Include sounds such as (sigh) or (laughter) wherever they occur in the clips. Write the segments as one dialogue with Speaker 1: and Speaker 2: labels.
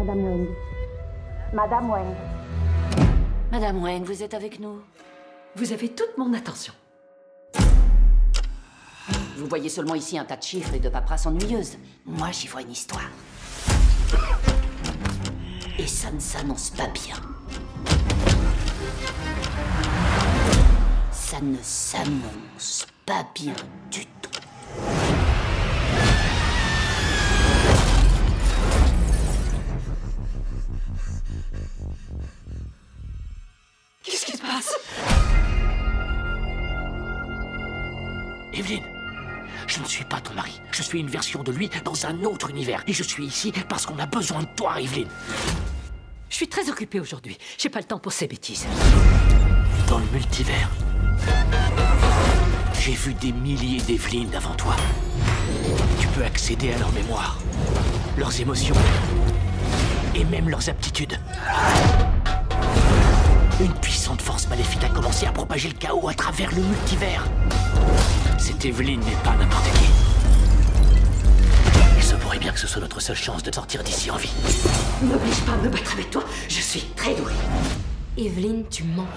Speaker 1: Madame Wang. Madame Wang.
Speaker 2: Madame Wang, vous êtes avec nous?
Speaker 3: Vous avez toute mon attention.
Speaker 2: Vous voyez seulement ici un tas de chiffres et de paperasses ennuyeuses. Moi, j'y vois une histoire. Et ça ne s'annonce pas bien. Ça ne s'annonce pas bien du tout.
Speaker 4: Une version de lui dans un autre univers. Et je suis ici parce qu'on a besoin de toi, Evelyne.
Speaker 3: Je suis très occupée aujourd'hui. J'ai pas le temps pour ces bêtises.
Speaker 4: Dans le multivers, j'ai vu des milliers d'Evelyne avant toi. Tu peux accéder à leur mémoire, leurs émotions et même leurs aptitudes. Une puissante force maléfique a commencé à propager le chaos à travers le multivers. Cette Evelyne n'est pas n'importe qui. Pourrait bien que ce soit notre seule chance de sortir d'ici en vie.
Speaker 3: N'oblige pas à me battre avec toi. Je suis très douée.
Speaker 5: Evelyne, tu mens.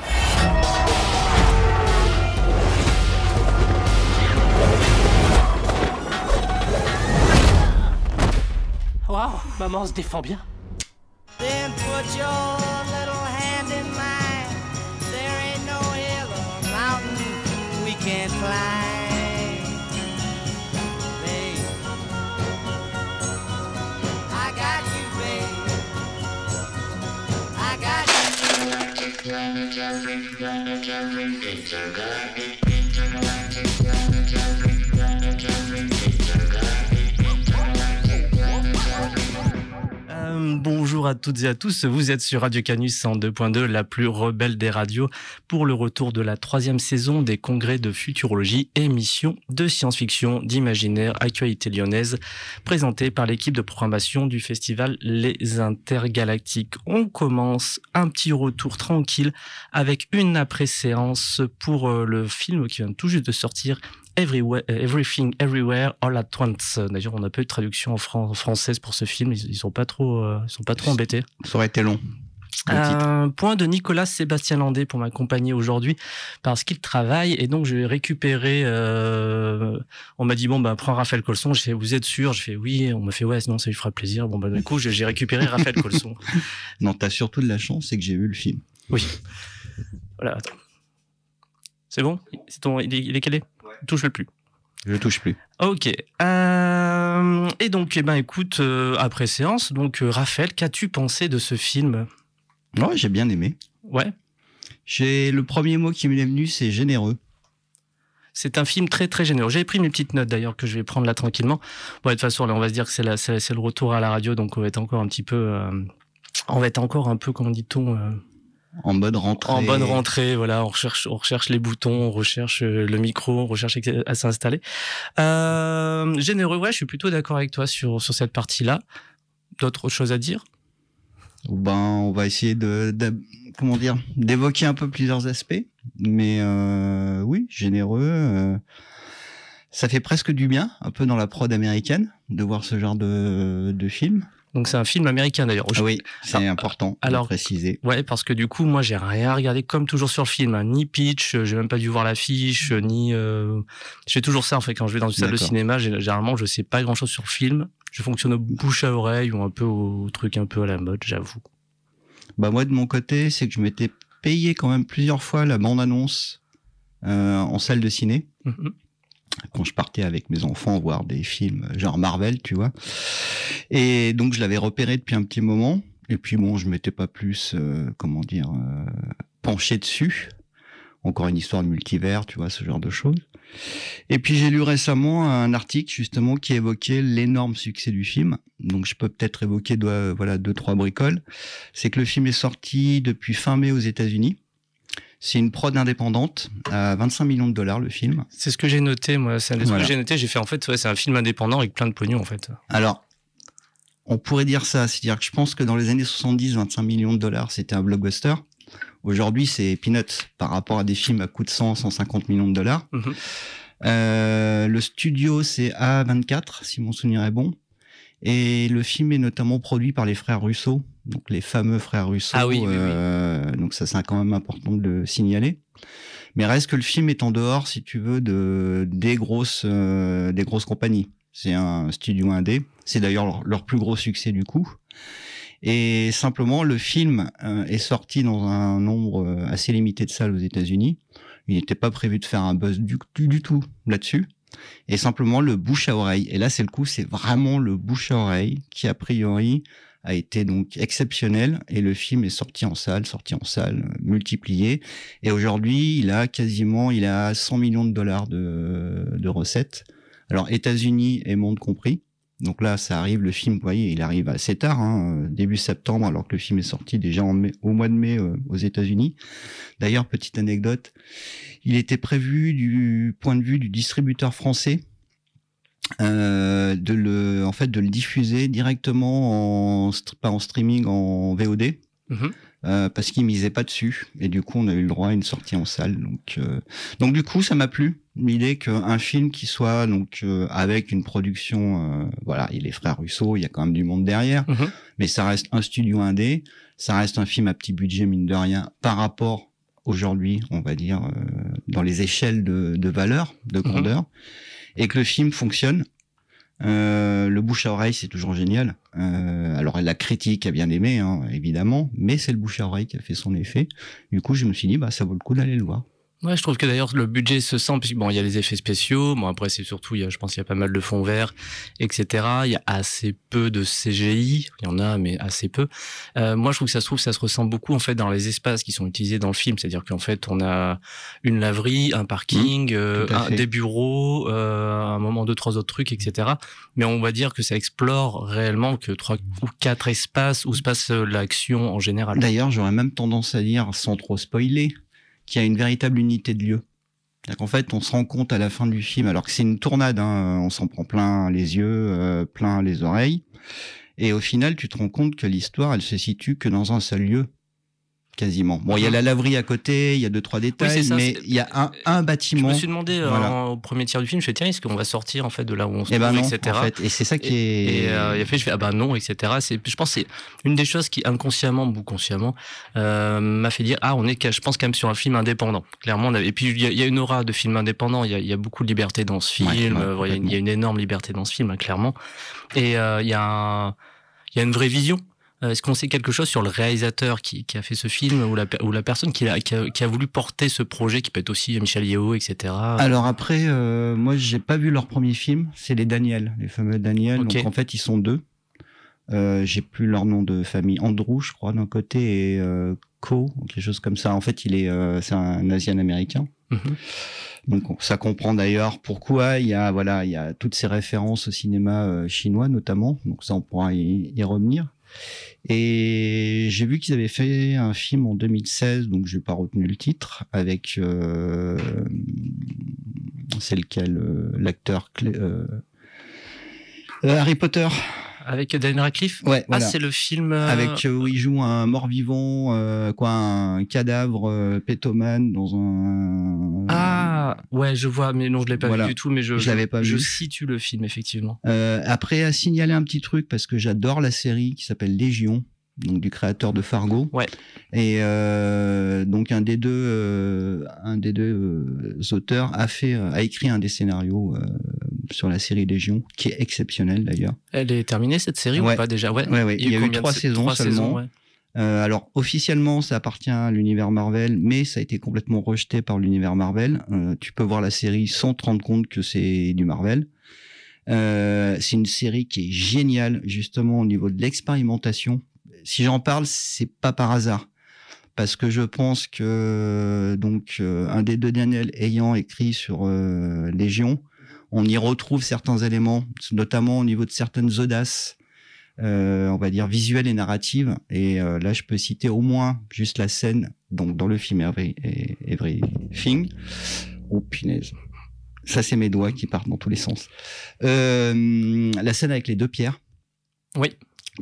Speaker 4: Waouh, maman se défend bien.
Speaker 6: Then put your little hand in mine. There ain't no hill or mountain we can't climb. I got you.
Speaker 7: Euh, à toutes et à tous, vous êtes sur Radio Canus en 2.2, la plus rebelle des radios, pour le retour de la troisième saison des congrès de futurologie, émission de science-fiction, d'imaginaire, actualité lyonnaise, présentée par l'équipe de programmation du festival Les Intergalactiques. On commence un petit retour tranquille avec une après-séance pour euh, le film qui vient tout juste de sortir, Everywhere, euh, Everything Everywhere All at Once. D'ailleurs, on n'a pas eu de traduction en, fran- française pour ce film. Ils, ils sont pas trop, euh, ils sont pas trop embêtés.
Speaker 8: Ça aurait été long.
Speaker 7: Un point de Nicolas Sébastien Landé pour m'accompagner aujourd'hui parce qu'il travaille et donc je vais récupérer. euh, on m'a dit bon ben prends Raphaël Colson. J'ai fait vous êtes sûr? Je fais oui. On m'a fait ouais sinon ça lui fera plaisir. Bon ben du coup j'ai j'ai récupéré Raphaël Colson. (laughs)
Speaker 8: Non, t'as surtout de la chance, c'est que j'ai vu le film.
Speaker 7: Oui. Voilà. attends. C'est bon? C'est ton il est, il est calé? Touche le plus.
Speaker 8: Je touche plus.
Speaker 7: Ok. Euh, et donc, eh ben, écoute, euh, après séance, donc euh, Raphaël, qu'as-tu pensé de ce film?
Speaker 8: Ouais, j'ai bien aimé.
Speaker 7: Ouais.
Speaker 8: J'ai le premier mot qui m'est venu, c'est généreux.
Speaker 7: C'est un film très très généreux. J'ai pris mes petites notes d'ailleurs que je vais prendre là tranquillement. Bon, de toute façon, là, on va se dire que c'est le retour à la radio, donc on va être encore un petit peu, on va être encore un peu, comment dit-on,
Speaker 8: En mode rentrée.
Speaker 7: en bonne rentrée. Voilà, on recherche, on recherche les boutons, on recherche euh, le micro, on recherche à s'installer. Euh, généreux, ouais, je suis plutôt d'accord avec toi sur sur cette partie-là. D'autres choses à dire?
Speaker 8: Ben, on va essayer de, de- comment dire, d'évoquer un peu plusieurs aspects. Mais euh, oui, généreux. euh, ça fait presque du bien, un peu dans la prod américaine, de voir ce genre de, de film.
Speaker 7: Donc c'est un film américain d'ailleurs.
Speaker 8: Ah oui, c'est important
Speaker 7: alors-
Speaker 8: de préciser.
Speaker 7: Ouais, parce que du coup, moi, j'ai rien regardé comme toujours sur le film, hein. ni pitch, euh, j'ai même pas dû voir l'affiche, euh, ni. Euh... Je fais toujours ça en fait quand je vais dans une salle de cinéma. gé- Généralement, je sais pas grand chose sur le film. Je fonctionne au bouche à oreille ou un peu au truc un peu à la mode, j'avoue.
Speaker 8: Bah moi de mon côté, c'est que je m'étais payé quand même plusieurs fois la bande-annonce euh, en salle de ciné
Speaker 7: Mhm.
Speaker 8: Quand je partais avec mes enfants voir des films genre Marvel, tu vois. Et donc je l'avais repéré depuis un petit moment. Et puis bon, je m'étais pas plus, euh, comment dire, euh, penché dessus. Encore une histoire de multivers, tu vois, ce genre de choses. Et puis j'ai lu récemment un article justement qui évoquait l'énorme succès du film. Donc je peux peut-être évoquer deux, voilà deux trois bricoles. C'est que le film est sorti depuis fin mai aux États-Unis. C'est une prod indépendante à 25 millions de dollars le film.
Speaker 7: C'est ce que j'ai noté, moi. C'est
Speaker 8: Voilà.
Speaker 7: que j'ai noté. J'ai fait en fait, ouais, c'est un film indépendant avec plein de pognon en fait.
Speaker 8: Alors, on pourrait dire ça, c'est-à-dire que je pense que dans les années 70, 25 millions de dollars, c'était un blockbuster. Aujourd'hui, c'est peanuts par rapport à des films à coût de 100, 150 millions de dollars.
Speaker 7: Mhm.
Speaker 8: Euh, le studio, c'est A24, si mon souvenir est bon. Et le film est notamment produit par les frères Russo, donc les fameux frères Russo.
Speaker 7: Ah oui, oui, oui.
Speaker 8: euh, Donc ça, c'est quand même important de le signaler. Mais reste que le film est en dehors, si tu veux, de des grosses euh, des grosses compagnies. C'est un studio indé. C'est d'ailleurs leur, leur plus gros succès du coup. Et simplement, le film euh, est sorti dans un nombre assez limité de salles aux États-Unis. Il n'était pas prévu de faire un buzz du, du, du tout là-dessus. Et simplement le bouche à oreille. Et là, c'est le coup, c'est vraiment le bouche à oreille qui, a priori, a été donc exceptionnel. Et le film est sorti en salle, sorti en salle, euh, multiplié. Et aujourd'hui, il a quasiment, il a 100 millions de dollars de, de recettes. Alors, États-Unis et monde compris. Donc là, ça arrive, le film, vous voyez, il arrive assez tard, hein, début septembre, alors que le film est sorti déjà en mai, au mois de mai euh, aux États-Unis. D'ailleurs, petite anecdote, il était prévu du point de vue du distributeur français euh, de le, en fait, de le diffuser directement en pas en streaming, en VOD.
Speaker 7: Mhm.
Speaker 8: Euh, parce qu'il misait pas dessus. Et du coup on a eu le droit à une sortie en salle. Donc euh, donc du coup ça m'a plu. L'idée qu'un film qui soit donc euh, avec une production euh, voilà il est frères Russo il y a quand même du monde derrière.
Speaker 7: Mhm.
Speaker 8: mais ça reste un studio indé. Ça reste un film à petit budget mine de rien par rapport aujourd'hui on va dire euh, dans les échelles de, de valeur de grandeur et que le film fonctionne euh, le bouche à oreille, c'est toujours génial. Euh, alors la critique a bien aimé, hein, évidemment, mais c'est le bouche à oreille qui a fait son effet. Du coup, je me suis dit, bah ça vaut le coup d'aller le voir.
Speaker 7: Ouais, je trouve que d'ailleurs le budget se sent, puisque bon, il y a les effets spéciaux, bon après c'est surtout, il y a, je pense qu'il y a pas mal de fonds verts, etc. Il y a assez peu de CGI, il y en a, mais assez peu. Euh, moi, je trouve que ça se trouve, ça se ressent beaucoup en fait dans les espaces qui sont utilisés dans le film, c'est-à-dire qu'en fait on a une laverie, un parking, euh,
Speaker 8: Mmh,
Speaker 7: un-
Speaker 8: fait.
Speaker 7: des bureaux, euh, un moment deux trois autres trucs, etc. Mais on va dire que ça explore réellement que trois ou quatre espaces où se passe euh, l'action en général.
Speaker 8: D'ailleurs, j'aurais même tendance à dire, sans trop spoiler, qu'il y a une véritable unité de lieu. C'est-à-dire fait, on se rend compte à la fin du film, alors que c'est une tournade, hein, on s'en prend plein les yeux, euh, plein les oreilles, et au final, tu te rends compte que l'histoire, elle se situe que dans un seul lieu, quasiment. Bon, il y a
Speaker 7: Mhm.
Speaker 8: la laverie à côté, il y a deux trois détails,
Speaker 7: ça,
Speaker 8: mais il y a un, un
Speaker 7: Je
Speaker 8: bâtiment.
Speaker 7: me suis demandé euh,
Speaker 8: Voilà.
Speaker 7: en- au premier tiers du film, je fais tiens, est-ce qu'on va sortir en fait de là où on se
Speaker 8: Eh ben
Speaker 7: trouve,
Speaker 8: non,
Speaker 7: etc.
Speaker 8: en fait, et c'est ça qui
Speaker 7: Et,
Speaker 8: est.
Speaker 7: et, euh, il a fait, je fais ah bah non, etc. C'est, je pense, que c'est une des choses qui inconsciemment ou consciemment euh, m'a fait dire ah on est, je pense quand même sur un film indépendant. Clairement, on avait- et puis il y, a, y a une aura de film indépendant. Il y a, y a beaucoup de liberté dans ce film.
Speaker 8: Ouais, ouais,
Speaker 7: euh, voilà, il y a une- il y a une énorme liberté dans ce film, hein, clairement. Et euh, il y a, un- il y a une vraie vision. Euh, Est-ce qu'on sait quelque chose sur le réalisateur qui, qui a fait ce film ou la, pe- ou la personne qui a, qui, a, qui a voulu porter ce projet, qui peut être aussi Michel Yeo, etc.
Speaker 8: Alors après, euh, moi, j'ai pas vu leur premier film. C'est les Daniel, les fameux Daniel.
Speaker 7: Ok.
Speaker 8: Donc en fait, ils sont deux. Euh, j'ai plus leur nom de famille. Andrew, je crois, d'un côté, et euh, Ko, ou quelque chose comme ça. En fait, il est, euh, c'est un Asian américain.
Speaker 7: Mhm.
Speaker 8: Donc on- ça comprend d'ailleurs pourquoi il y a voilà il y a toutes ces références au cinéma euh, chinois notamment. Donc ça on pourra y, y revenir. Et j'ai vu qu'ils avaient fait un film en 2016, donc j'ai pas retenu le titre, avec euh, c'est lequel euh, l'acteur euh, Harry Potter.
Speaker 7: Avec Daniel Radcliffe?
Speaker 8: Ouais, voilà.
Speaker 7: Ah, c'est le film. euh,
Speaker 8: Avec euh, où il joue un mort-vivant, euh, quoi, un cadavre euh, pétomane dans un.
Speaker 7: Ah, ouais, je vois, mais non, je l'ai pas
Speaker 8: Voilà.
Speaker 7: vu du tout, mais je,
Speaker 8: Je l'avais pas
Speaker 7: je
Speaker 8: vu.
Speaker 7: situe le film, effectivement.
Speaker 8: Euh, après, à signaler un petit truc parce que j'adore la série qui s'appelle Légion, donc du créateur de Fargo.
Speaker 7: Ouais.
Speaker 8: Et euh, donc un des deux, euh, un des deux euh, auteurs a fait, a écrit un des scénarios euh, sur la série Légion, qui est exceptionnel d'ailleurs.
Speaker 7: Elle est terminée, cette série,
Speaker 8: Ouais.
Speaker 7: ou pas déjà? Ouais,
Speaker 8: Ouais, ouais, il y a eu trois
Speaker 7: sa-
Speaker 8: saisons
Speaker 7: trois
Speaker 8: seulement. Euh, alors officiellement, ça appartient à l'univers Marvel, mais ça a été complètement rejeté par l'univers Marvel. Euh, tu peux voir la série sans te rendre compte que c'est du Marvel. Euh, c'est une série qui est géniale justement au niveau de l'expérimentation. Si j'en parle, c'est pas par hasard, parce que je pense que donc un des deux Daniel ayant écrit sur Légion, on y retrouve certains éléments, notamment au niveau de certaines audaces euh, on va dire visuelle et narrative. Et euh, là, je peux citer au moins juste la scène, donc dans le film Every, Everything. Oh punaise. Ça, c'est mes doigts qui partent dans tous les sens. Euh, la scène avec les deux pierres.
Speaker 7: Oui.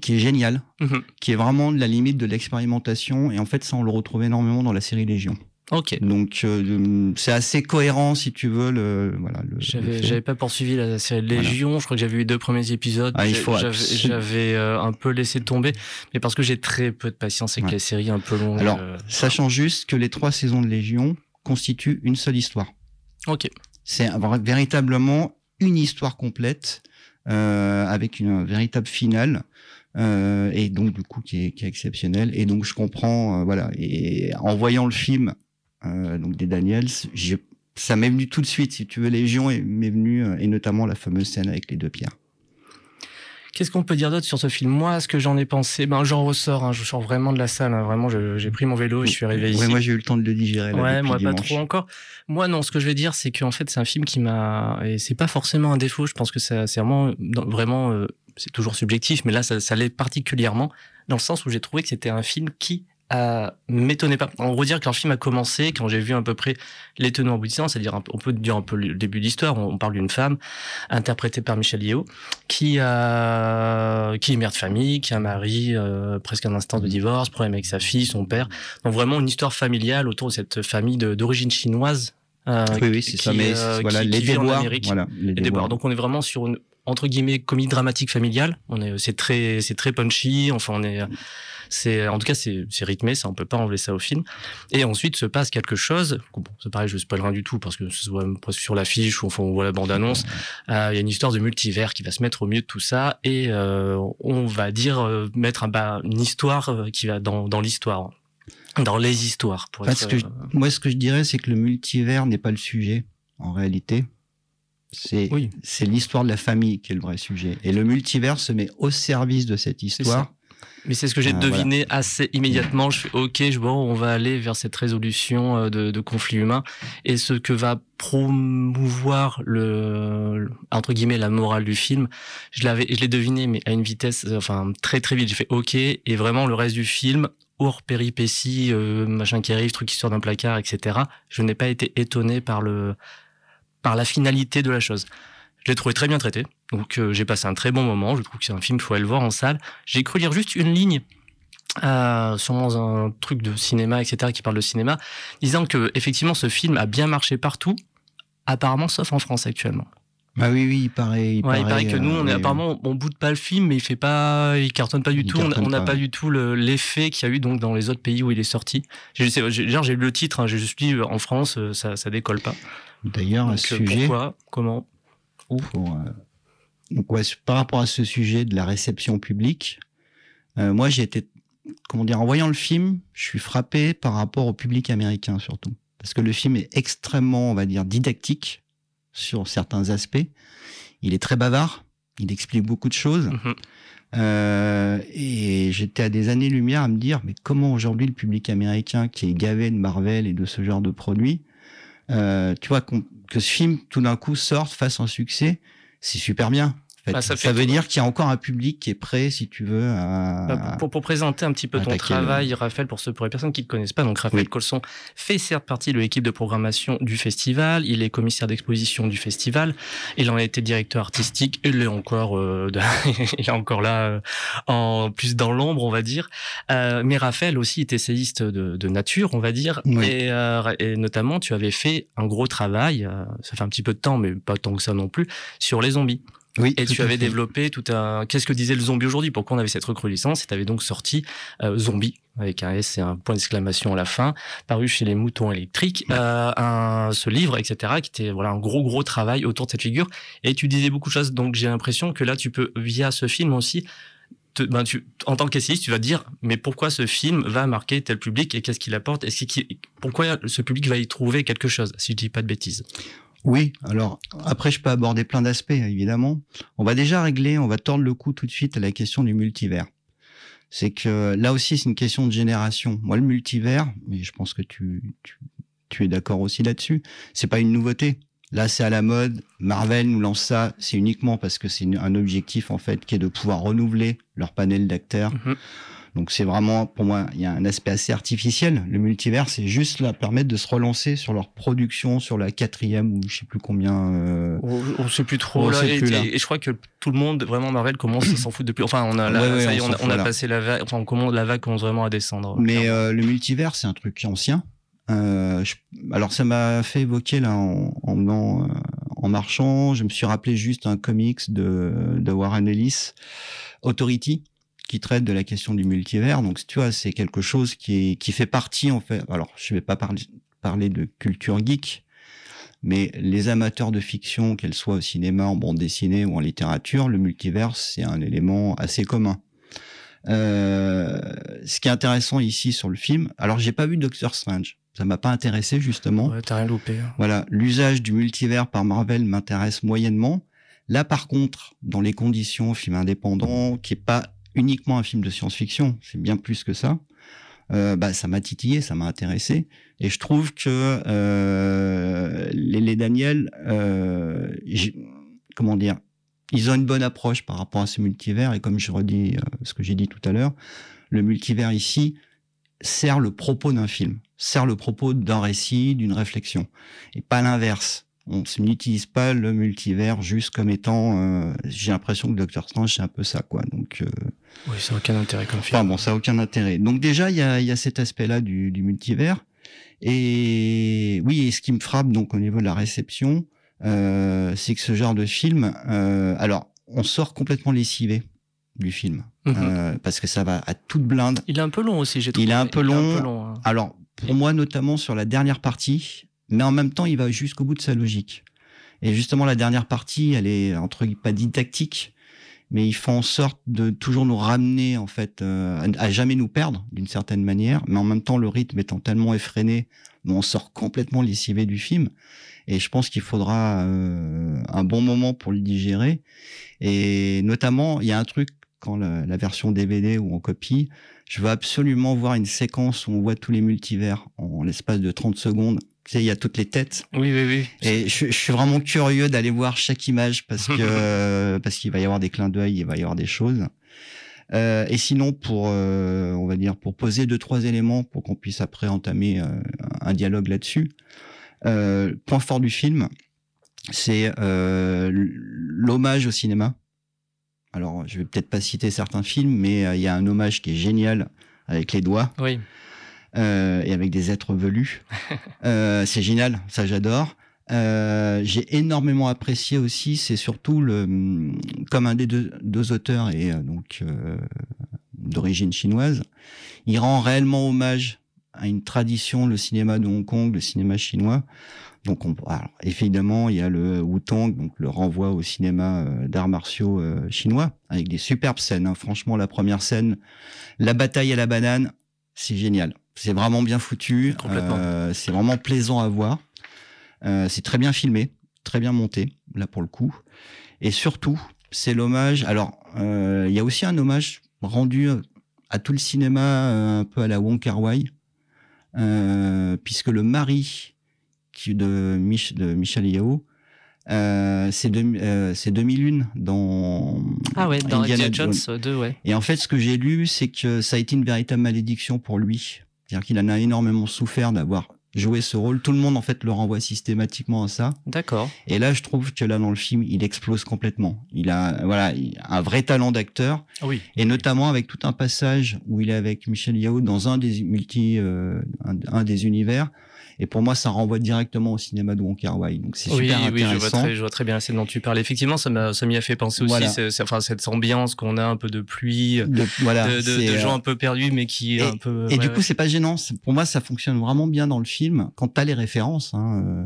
Speaker 8: Qui est géniale,
Speaker 7: Mhm.
Speaker 8: qui est vraiment de la limite de l'expérimentation. Et en fait, ça, on le retrouve énormément dans la série Légion.
Speaker 7: Ok.
Speaker 8: Donc euh, c'est assez cohérent si tu veux le voilà le.
Speaker 7: J'avais, j'avais pas poursuivi la série Légion. Je crois que j'avais vu les deux premiers épisodes.
Speaker 8: Ah, il faut
Speaker 7: j'avais, euh, un peu laissé tomber, mais parce que j'ai très peu de patience avec
Speaker 8: Ouais.
Speaker 7: les séries un peu longues.
Speaker 8: Alors,
Speaker 7: euh,
Speaker 8: Sachant juste que les trois saisons de Légion constituent une seule histoire.
Speaker 7: ok.
Speaker 8: C'est véritablement une histoire complète euh, avec une véritable finale. euh, et donc du coup qui est, qui est exceptionnelle et donc je comprends voilà et en voyant le film euh, donc des Daniels ça m'est venu tout de suite si tu veux Légion m'est venu euh, et notamment la fameuse scène avec les deux pierres
Speaker 7: Qu'est-ce qu'on peut dire d'autre sur ce film? Moi, ce que j'en ai pensé, ben j'en ressors. Hein, je sors vraiment de la salle. hein, vraiment, j'ai pris mon vélo et je suis arrivé
Speaker 8: ouais,
Speaker 7: ici.
Speaker 8: moi j'ai eu le temps de le digérer là,
Speaker 7: Ouais, moi pas trop encore. Moi non, ce que je vais dire, c'est qu'en fait c'est un film qui m'a et c'est pas forcément un défaut. Je pense que c'est vraiment, vraiment, euh, c'est toujours subjectif, mais là ça, ça l'est particulièrement dans le sens où j'ai trouvé que c'était un film qui a m'étonnait pas. En gros dire qu'un film a commencé quand j'ai vu à peu près les tenants aboutissants, c'est-à-dire on peut dire un peu le début de l'histoire. On, parle d'une femme interprétée par Michel Yeo qui a qui est mère de famille, qui a un mari euh, presque un instant de divorce, problème avec sa fille, son père. Donc vraiment une histoire familiale autour de cette famille d'origine chinoise. euh,
Speaker 8: oui oui c'est
Speaker 7: qui,
Speaker 8: ça mais
Speaker 7: euh,
Speaker 8: voilà
Speaker 7: qui-
Speaker 8: les
Speaker 7: qui
Speaker 8: déboires voilà les
Speaker 7: Les déboires Donc on est vraiment sur une entre guillemets comédie dramatique familiale. On est c'est très c'est très punchy. Enfin on est c'est en tout cas c'est c'est rythmé. Ça on peut pas enlever ça au film. Et ensuite se passe quelque chose. Bon c'est pareil je spoil rien du tout parce que ce soit presque sur l'affiche ou enfin on voit la bande annonce. Euh, Il y a une histoire de multivers qui va se mettre au milieu de tout ça et euh, on va dire euh, mettre un, bah, une histoire qui va dans dans l'histoire. Dans les histoires, pour
Speaker 8: Parce
Speaker 7: être,
Speaker 8: que je- Moi, ce que je dirais, c'est que le multivers n'est pas le sujet, en réalité. C'est
Speaker 7: Oui.
Speaker 8: c'est l'histoire de la famille qui est le vrai sujet. Et le multivers se met au service de cette histoire.
Speaker 7: Mais c'est ce que j'ai
Speaker 8: Ah,
Speaker 7: deviné assez immédiatement. Je fais OK, je vois, on va aller vers cette résolution euh, de, de conflits humains et ce que va promouvoir le, entre guillemets la morale du film. Je l'avais, je l'ai deviné, mais à une vitesse, euh, enfin très très vite. J'ai fait OK et vraiment le reste du film, hors péripéties, euh, machin qui arrive, truc qui sort d'un placard, etc. Je n'ai pas été étonné par le, par la finalité de la chose. Je l'ai trouvé très bien traité. Donc euh, j'ai passé un très bon moment. Je trouve que c'est un film, il faut aller le voir en salle. J'ai cru lire juste une ligne, euh, sûrement un truc de cinéma, etc., qui parle de cinéma, disant que effectivement ce film a bien marché partout, apparemment sauf en France actuellement.
Speaker 8: Bah oui, oui, il paraît. Il,
Speaker 7: Ouais, il paraît que nous,
Speaker 8: euh,
Speaker 7: on est
Speaker 8: oui,
Speaker 7: apparemment, on boude pas le film, mais il fait pas, il cartonne pas du tout. On n'a
Speaker 8: pas,
Speaker 7: du tout le- l'effet qu'il y a eu donc dans les autres pays où il est sorti. J'ai j'ai- genre, j'ai lu le titre, hein, j'ai juste dit euh, en France, euh, ça, ça décolle pas.
Speaker 8: D'ailleurs, à ce
Speaker 7: euh,
Speaker 8: sujet,
Speaker 7: pourquoi, comment
Speaker 8: pour, euh, donc ouais, par rapport à ce sujet de la réception publique, euh, moi j'ai été, comment dire, en voyant le film, je suis frappé par rapport au public américain surtout, parce que le film est extrêmement, on va dire, didactique sur certains aspects. Il est très bavard, il explique beaucoup de choses.
Speaker 7: Mhm.
Speaker 8: Euh, et j'étais à des années-lumière à me dire, mais comment aujourd'hui le public américain qui est gavé de Marvel et de ce genre de produits, euh, tu vois, que ce film tout d'un coup sorte, fasse un succès, c'est super bien. Fait.
Speaker 7: Bah, ça
Speaker 8: veut
Speaker 7: tout-
Speaker 8: dire qu'il y a encore un public qui est prêt, si tu veux, à...
Speaker 7: Bah, pour, pour présenter un petit peu ton
Speaker 8: le-
Speaker 7: travail, Raphaël, pour ceux pour les personnes qui ne te connaissent pas, donc Raphaël
Speaker 8: Oui.
Speaker 7: Colson fait certes partie de l'équipe de programmation du festival. Il est commissaire d'exposition du festival. Il en a été directeur artistique. Il est encore, euh, de- (laughs) il est encore là, euh, en plus dans l'ombre, on va dire. Euh, mais Raphaël aussi est essayiste de, de nature, on va dire.
Speaker 8: Oui.
Speaker 7: Et, euh, et notamment, tu avais fait un gros travail. euh, ça fait un petit peu de temps, mais pas tant que ça non plus, sur les zombies.
Speaker 8: Oui,
Speaker 7: Et tu avais
Speaker 8: fait.
Speaker 7: développé tout un. Qu'est-ce que disait le zombie aujourd'hui? Pourquoi on avait cette recrudescence Et tu avais donc sorti euh, Zombie avec un S et un point d'exclamation à la fin, paru chez les Moutons électriques, euh, un, ce livre, etc., qui était voilà un gros gros travail autour de cette figure. Et tu disais beaucoup de choses. Donc j'ai l'impression que là, tu peux via ce film aussi. Te, ben tu, en tant qu'essayiste, tu vas te dire, mais pourquoi ce film va marquer tel public et qu'est-ce qu'il apporte? Est-ce qu'il, pourquoi ce public va y trouver quelque chose Si je dis pas de bêtises?
Speaker 8: Oui, alors après je peux aborder plein d'aspects évidemment. On va déjà régler, on va tordre le cou tout de suite à la question du multivers. C'est que là aussi c'est une question de génération. Moi le multivers, mais je pense que tu tu, tu es d'accord aussi là-dessus, c'est pas une nouveauté. Là c'est à la mode, Marvel nous lance ça, c'est uniquement parce que c'est un objectif en fait qui est de pouvoir renouveler leur panel d'acteurs.
Speaker 7: Mhm.
Speaker 8: Donc c'est vraiment, pour moi, il y a un aspect assez artificiel. Le multivers, c'est juste là permettre de se relancer sur leur production, sur la quatrième ou je sais plus combien. euh,
Speaker 7: On, on sait plus trop
Speaker 8: On
Speaker 7: là,
Speaker 8: sait
Speaker 7: et,
Speaker 8: plus, là.
Speaker 7: et- et je crois que tout le monde vraiment Marvel commence à s'en foutre depuis. Enfin, on a, la,
Speaker 8: Ouais, ouais,
Speaker 7: ça y est,
Speaker 8: on
Speaker 7: a,
Speaker 8: fout,
Speaker 7: on a
Speaker 8: là.
Speaker 7: passé la vague. Enfin, on commence la vague commence vraiment à descendre.
Speaker 8: Mais euh, le multivers, c'est un truc ancien. Euh, je- alors ça m'a fait évoquer là en, en, venant, euh, en marchant, je me suis rappelé juste un comics de, de Warren Ellis, Authority, qui traite de la question du multivers. Donc tu vois, c'est quelque chose qui, est, qui fait partie en fait. Alors je vais pas parler, parler de culture geek, mais les amateurs de fiction, qu'elles soient au cinéma, en bande dessinée ou en littérature, le multivers c'est un élément assez commun. Euh, ce qui est intéressant ici sur le film, alors j'ai pas vu Doctor Strange, ça m'a pas intéressé justement.
Speaker 7: Ouais, t'as rien loupé. hein.
Speaker 8: Voilà, l'usage du multivers par Marvel m'intéresse moyennement. Là, par contre, dans les conditions film indépendant, qui est pas uniquement un film de science-fiction, c'est bien plus que ça. Euh, bah, ça m'a titillé, ça m'a intéressé, et je trouve que euh, les, les Daniel, euh, comment dire, ils ont une bonne approche par rapport à ce multivers, et comme je redis euh, ce que j'ai dit tout à l'heure, le multivers ici sert le propos d'un film, sert le propos d'un récit, d'une réflexion, et pas l'inverse. On n'utilise pas le multivers juste comme étant. euh, J'ai l'impression que Doctor Strange c'est un peu ça, quoi. Donc, euh,
Speaker 7: Oui, ça n'a aucun intérêt comme film.
Speaker 8: Enfin bon, ça a aucun intérêt. Donc déjà, il y a, y a cet aspect-là du, du multivers. Et oui, et ce qui me frappe donc au niveau de la réception, euh, c'est que ce genre de film, euh, alors on sort complètement lessivé du film euh, parce que ça va à toute blinde.
Speaker 7: Il est un peu long aussi, j'ai trouvé.
Speaker 8: Il est un peu long.
Speaker 7: hein.
Speaker 8: Alors pour moi, notamment sur la dernière partie, mais en même temps, il va jusqu'au bout de sa logique. Et justement, la dernière partie, elle est entre guillemets pas didactique, mais il fait en sorte de toujours nous ramener en fait euh, à, jamais nous perdre d'une certaine manière, mais en même temps le rythme étant tellement effréné, on sort complètement lessivé du film. Et je pense qu'il faudra euh, un bon moment pour le digérer. Et notamment, il y a un truc quand la version DVD ou en copie, je veux absolument voir une séquence où on voit tous les multivers en l'espace de 30 secondes. Il y a toutes les têtes.
Speaker 7: Oui, oui, oui.
Speaker 8: Et je, je suis vraiment curieux d'aller voir chaque image parce que (laughs) parce qu'il va y avoir des clins d'œil, il va y avoir des choses. Euh, et sinon, pour euh, on va dire pour poser deux trois éléments pour qu'on puisse après entamer euh, un dialogue là-dessus. Point fort du film, c'est l'hommage au cinéma. Alors, je vais peut-être pas citer certains films, mais il y a un hommage qui est génial avec les doigts
Speaker 7: Oui.
Speaker 8: Euh, et avec des êtres velus. (laughs) Euh, c'est génial, ça j'adore. Euh, j'ai énormément apprécié aussi, c'est surtout le, comme un des deux, deux auteurs est euh, donc euh, d'origine chinoise, il rend réellement hommage à une tradition, le cinéma de Hong Kong, le cinéma chinois. Donc, on, alors, évidemment, il y a le Wu-Tang, donc le renvoi au cinéma euh, d'arts martiaux chinois, avec des superbes scènes. hein. Franchement, la première scène, la bataille à la banane, c'est génial. C'est vraiment bien foutu. Euh, c'est vraiment plaisant à voir. Euh, c'est très bien filmé, très bien monté, là pour le coup. Et surtout, c'est l'hommage. Alors, euh, il y a aussi un hommage rendu à tout le cinéma un peu à la Wong Kar Wai, puisque le mari qui de, Mich de Michel Yao, euh, c'est de, euh, c'est 2001 dans
Speaker 7: Ah ouais, dans
Speaker 8: Indiana
Speaker 7: Indiana Jones 2, ouais.
Speaker 8: et en fait, ce que j'ai lu, c'est que ça a été une véritable malédiction pour lui. C'est-à-dire qu'il en a énormément souffert d'avoir joué ce rôle. Tout le monde, en fait, le renvoie systématiquement à ça.
Speaker 7: D'accord.
Speaker 8: Et là, je trouve que là, dans le film, il explose complètement. Il a, voilà, un vrai talent d'acteur.
Speaker 7: Oui.
Speaker 8: Et notamment avec tout un passage où il est avec Michel Yao dans un des multi, euh, un, un des univers. Et pour moi, ça renvoie directement au cinéma de Wong Kar Wai. Donc c'est
Speaker 7: Oui,
Speaker 8: super
Speaker 7: oui, je vois,
Speaker 8: intéressant.
Speaker 7: très, je vois très bien la scène dont tu parles. Effectivement, ça m'a- ça m'y a fait penser aussi, enfin, cette ambiance qu'on a un peu de pluie, de,
Speaker 8: De- voilà,
Speaker 7: de,
Speaker 8: c'est,
Speaker 7: de
Speaker 8: euh,
Speaker 7: gens un peu perdus, mais qui
Speaker 8: et-
Speaker 7: un peu.
Speaker 8: Et
Speaker 7: ouais,
Speaker 8: du coup, c'est pas gênant. Pour moi, ça fonctionne vraiment bien dans le film quand t'as les références. Hein, euh,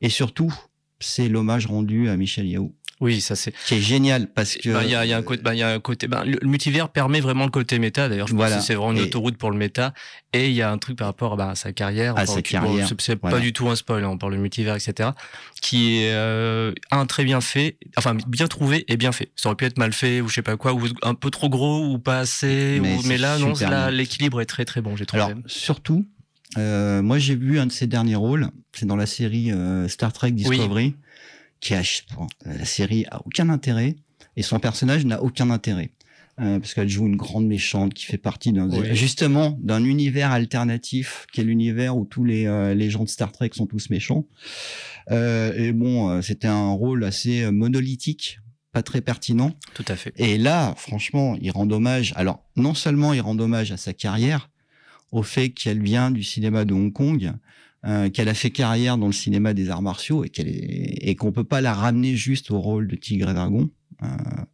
Speaker 8: et surtout, c'est l'hommage rendu à Michel Yao,
Speaker 7: oui, ça c'est.
Speaker 8: qui est génial parce que.
Speaker 7: Bah, Il y, a, il y a un côté, il y a un côté. bah, le, multivers permet vraiment le côté méta. D'ailleurs, je
Speaker 8: Voilà.
Speaker 7: pense que c'est vraiment une
Speaker 8: Et-
Speaker 7: autoroute pour le méta. Et il y a un truc par rapport bah, à sa carrière.
Speaker 8: À sa
Speaker 7: bon,
Speaker 8: carrière,
Speaker 7: c'est-
Speaker 8: voilà.
Speaker 7: pas du tout un spoil. hein, on parle de multivers, etc. Qui est euh, un très bien fait, enfin bien trouvé et bien fait. Ça aurait pu être mal fait ou je sais pas quoi, ou un peu trop gros ou pas assez.
Speaker 8: Mais
Speaker 7: ou-
Speaker 8: c'est
Speaker 7: mais là, non, l'équilibre est très très bon. J'ai trouvé.
Speaker 8: Alors, surtout, euh, moi, j'ai vu un de ses derniers rôles. C'est dans la série euh, Star Trek Discovery, la série a aucun intérêt et son personnage n'a aucun intérêt. Euh, parce qu'elle joue une grande méchante qui fait partie d'un
Speaker 7: Oui.
Speaker 8: justement d'un univers alternatif qui est l'univers où tous les euh, les gens de Star Trek sont tous méchants. Euh, et bon, euh, c'était un rôle assez monolithique, pas très pertinent.
Speaker 7: Tout à fait.
Speaker 8: Et là, franchement, il rend hommage. Alors, non seulement il rend hommage à sa carrière, au fait qu'elle vient du cinéma de Hong Kong, euh, qu'elle a fait carrière dans le cinéma des arts martiaux et qu'elle et qu'on peut pas la ramener juste au rôle de Tigre et Dragon, euh,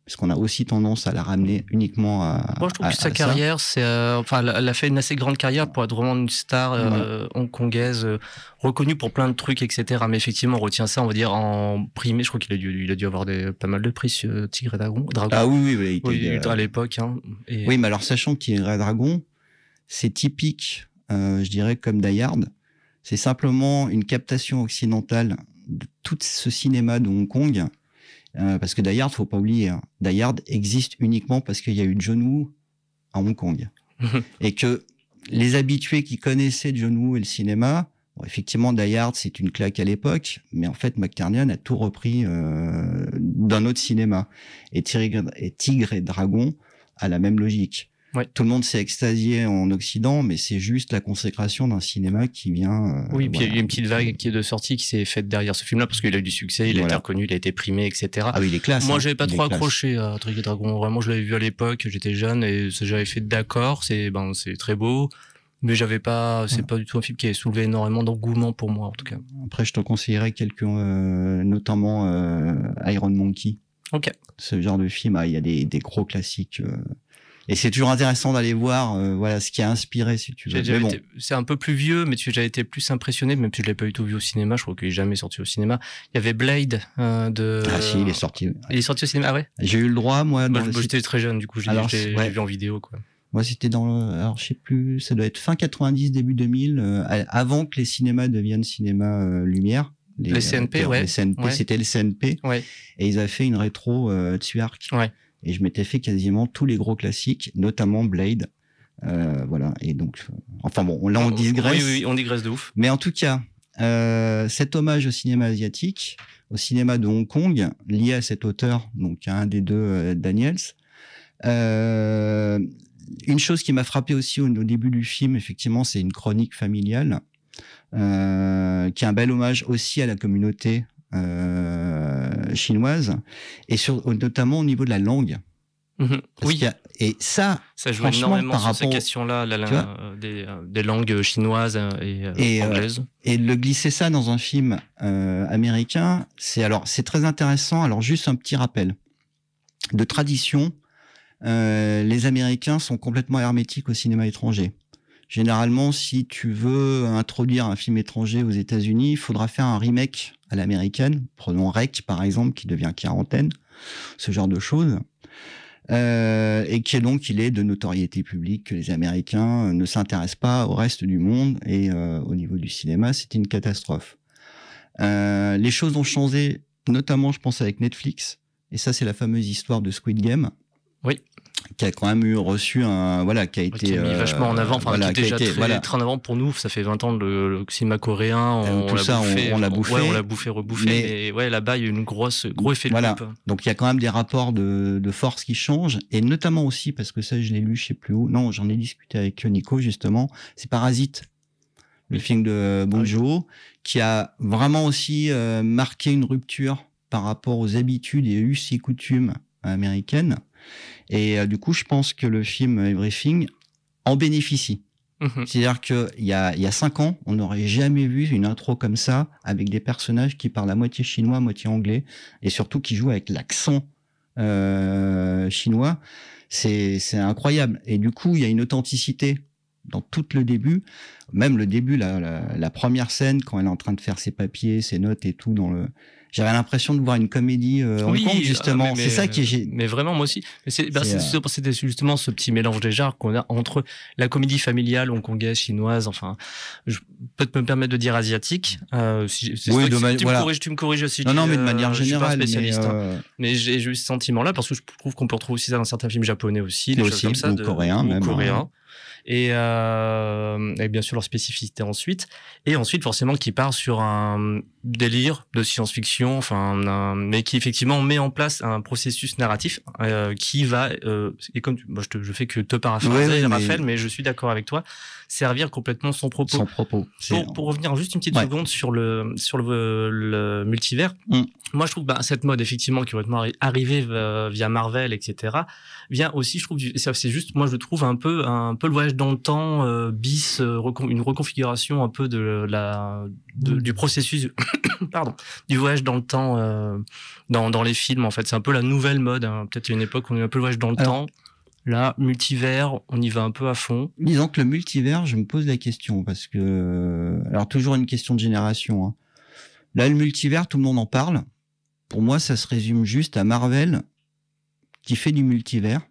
Speaker 8: parce qu'on a aussi tendance à la ramener uniquement à.
Speaker 7: Moi, je trouve
Speaker 8: à-
Speaker 7: que sa carrière, c'est, euh, enfin, elle a fait une assez grande carrière pour être vraiment une star euh, hongkongaise, euh, reconnue pour plein de trucs, etc. Mais effectivement, on retient ça, on va dire, en primé. Je crois qu'il a dû, il a dû avoir des, pas mal de prix, ce Tigre et Dragon. Dragon.
Speaker 8: Ah oui, oui, oui, il était,
Speaker 7: Oui,
Speaker 8: euh,
Speaker 7: à l'époque. Hein. Et-
Speaker 8: Oui, mais alors sachant qu'il est Dragon, c'est typique, euh, je dirais, comme Die Hard. C'est simplement une captation occidentale de tout ce cinéma de Hong Kong. Euh, parce que Die Hard, faut pas oublier, hein, Die Hard existe uniquement parce qu'il y a eu John Woo à Hong Kong. (laughs) et que les habitués qui connaissaient John Woo et le cinéma, bon, effectivement, Die Hard, c'est une claque à l'époque, mais en fait, McTiernan a tout repris euh, d'un autre cinéma. Et Tigre, et Tigre et Dragon a la même logique.
Speaker 7: Ouais.
Speaker 8: Tout le monde s'est extasié en Occident, mais c'est juste la consécration d'un cinéma qui vient. euh,
Speaker 7: Oui, puis il y a eu une petite vague qui est de sortie qui s'est faite derrière ce film-là parce qu'il a eu du succès, il a été reconnu, il a été primé, etc.
Speaker 8: Ah oui, il est classe.
Speaker 7: Moi,
Speaker 8: hein.
Speaker 7: j'avais pas trop accroché à Tigre et Dragon. Vraiment, je l'avais vu à l'époque, j'étais jeune et j'avais fait d'accord. C'est ben, c'est très beau, mais j'avais pas. C'est
Speaker 8: Ouais.
Speaker 7: pas du tout un film qui a soulevé énormément d'engouement pour moi, en tout cas.
Speaker 8: Après, je te conseillerais quelques, euh, notamment euh, Iron Monkey.
Speaker 7: Ok.
Speaker 8: Ce genre de film, ah, il y a des, des gros classiques. euh, et c'est toujours intéressant d'aller voir, euh, voilà, ce qui a inspiré, si tu veux.
Speaker 7: J'ai-
Speaker 8: bon,
Speaker 7: été- C'est un peu plus vieux, mais tu- j'avais été plus impressionné, même si je l'ai pas du tout vu au cinéma. Je crois qu'il est jamais sorti au cinéma. Il y avait Blade euh, de.
Speaker 8: ah si, il est sorti.
Speaker 7: Il est sorti au cinéma, ah ouais.
Speaker 8: J'ai eu le droit, moi. Le-
Speaker 7: moi, j'étais très jeune, du coup, je l'ai
Speaker 8: ouais.
Speaker 7: vu en vidéo, quoi.
Speaker 8: Moi, c'était dans, le- alors je sais plus, ça doit être fin 90, début 2000, euh, avant que les cinémas deviennent cinéma euh, lumière.
Speaker 7: Les CNP, ouais.
Speaker 8: Les CNP,
Speaker 7: Ouais.
Speaker 8: c'était les CNP.
Speaker 7: Ouais.
Speaker 8: Et ils avaient fait une rétro euh, Tsuark.
Speaker 7: Ouais.
Speaker 8: Et je m'étais fait quasiment tous les gros classiques, notamment Blade. Euh, voilà. Et donc, euh, enfin bon, là on digresse.
Speaker 7: Oui, oui, on digresse de ouf.
Speaker 8: Mais en tout cas, euh, cet hommage au cinéma asiatique, au cinéma de Hong Kong, lié à cet auteur, donc à un des deux, euh, Daniels. Euh, une chose qui m'a frappé aussi au, au début du film, effectivement, c'est une chronique familiale, euh, qui est un bel hommage aussi à la communauté euh, chinoise, et sur, notamment au niveau de la langue.
Speaker 7: Mhm. Oui,
Speaker 8: qu'il y a- et ça,
Speaker 7: ça joue énormément
Speaker 8: par
Speaker 7: sur ces
Speaker 8: rapport au-
Speaker 7: questions-là, la- la- euh, des, euh, des langues chinoises et, euh, anglaises.
Speaker 8: et de le glisser ça dans un film euh, américain, c'est alors c'est très intéressant. Alors juste un petit rappel de tradition, les Américains sont complètement hermétiques au cinéma étranger. Généralement, si tu veux introduire un film étranger aux États-Unis, il faudra faire un remake à l'américaine. Prenons Rec par exemple, qui devient quarantaine, ce genre de choses. Euh, et qui est donc il est de notoriété publique que les Américains ne s'intéressent pas au reste du monde et euh, au niveau du cinéma c'était une catastrophe. Euh, les choses ont changé, notamment je pense avec Netflix et ça c'est la fameuse histoire de Squid Game.
Speaker 7: Oui.
Speaker 8: Qui a quand même eu reçu un voilà qui a
Speaker 7: qui
Speaker 8: été
Speaker 7: est mis
Speaker 8: euh,
Speaker 7: vachement en avant, enfin
Speaker 8: voilà,
Speaker 7: qui est déjà
Speaker 8: a été-
Speaker 7: très,
Speaker 8: voilà.
Speaker 7: très en avant pour nous. Ça fait 20 ans le, le cinéma coréen,
Speaker 8: Euh,
Speaker 7: on,
Speaker 8: tout
Speaker 7: l'a
Speaker 8: ça, on-
Speaker 7: bouffé,
Speaker 8: on l'a bouffé.
Speaker 7: Ouais, on l'a bouffé, rebouffé.
Speaker 8: Mais-
Speaker 7: Mais, ouais, là-bas, il y a eu une grosse, gros effet de
Speaker 8: Voilà.
Speaker 7: coupe.
Speaker 8: Donc il y a quand même des rapports de, de force qui changent, et notamment aussi, parce que ça je l'ai lu, je sais plus où, non, j'en ai discuté avec Nico justement, c'est Parasite, le film de Bong
Speaker 7: Ah oui.
Speaker 8: Joon-ho, qui a vraiment aussi euh, marqué une rupture par rapport aux habitudes et us et coutumes américaines. Et euh, du coup, je pense que le film Everything en bénéficie.
Speaker 7: Mhm.
Speaker 8: C'est-à-dire qu'il y a, il y a cinq ans, on n'aurait jamais vu une intro comme ça, avec des personnages qui parlent à moitié chinois, à moitié anglais, et surtout qui jouent avec l'accent euh, chinois. C'est c'est incroyable. Et du coup, il y a une authenticité dans tout le début, même le début, la, la, la première scène, quand elle est en train de faire ses papiers, ses notes et tout dans le... J'avais l'impression de voir une comédie euh, Hong Kong,
Speaker 7: ah,
Speaker 8: justement.
Speaker 7: mais-
Speaker 8: c'est ça qui est...
Speaker 7: Mais vraiment, moi aussi. Bah,
Speaker 8: euh,
Speaker 7: C'était justement ce petit mélange des genres qu'on a entre la comédie familiale hongkongaise, chinoise, enfin, je peux me permettre de dire asiatique. Euh, si,
Speaker 8: Oui, de ma-
Speaker 7: tu,
Speaker 8: voilà.
Speaker 7: me corriges, tu me corriges aussi.
Speaker 8: Non, non, mais de
Speaker 7: euh,
Speaker 8: manière
Speaker 7: je suis pas
Speaker 8: générale. mais,
Speaker 7: spécialiste. hein. Mais j'ai eu ce sentiment-là parce que je trouve qu'on peut retrouver aussi ça dans certains films japonais aussi, des
Speaker 8: Aussi,
Speaker 7: choses comme ça,
Speaker 8: ou coréens
Speaker 7: ou
Speaker 8: même,
Speaker 7: coréens.
Speaker 8: hein.
Speaker 7: Et, euh, et bien sûr leur spécificité ensuite. Et ensuite forcément qui part sur un délire de science-fiction, enfin, un- mais qui effectivement met en place un processus narratif euh, qui va, euh, et comme tu- moi, je, te, je fais que te paraphraser,
Speaker 8: Ouais, ouais, mais-
Speaker 7: Raphaël, mais je suis d'accord avec toi, servir complètement son propos.
Speaker 8: sans propos.
Speaker 7: Pour, pour revenir juste une petite
Speaker 8: Ouais.
Speaker 7: seconde sur le sur le, le multivers,
Speaker 8: Mm.
Speaker 7: moi je trouve que bah, cette mode effectivement qui est complètement arri- arrivée via Marvel, etc. vient aussi, je trouve, c'est juste, moi je trouve un peu un peu le voyage dans le temps euh, bis, euh, une reconfiguration un peu de la de- du processus, (coughs) pardon, du voyage dans le temps euh, dans dans les films. En fait, c'est un peu la nouvelle mode. hein. Peut-être une époque où on est un peu le voyage dans le
Speaker 8: Alors-
Speaker 7: temps. Là, multivers, on y va un peu à fond.
Speaker 8: Disons que le multivers, je me pose la question parce que alors toujours une question de génération. hein. Là, le multivers, tout le monde en parle. Pour moi, ça se résume juste à Marvel qui fait du multivers.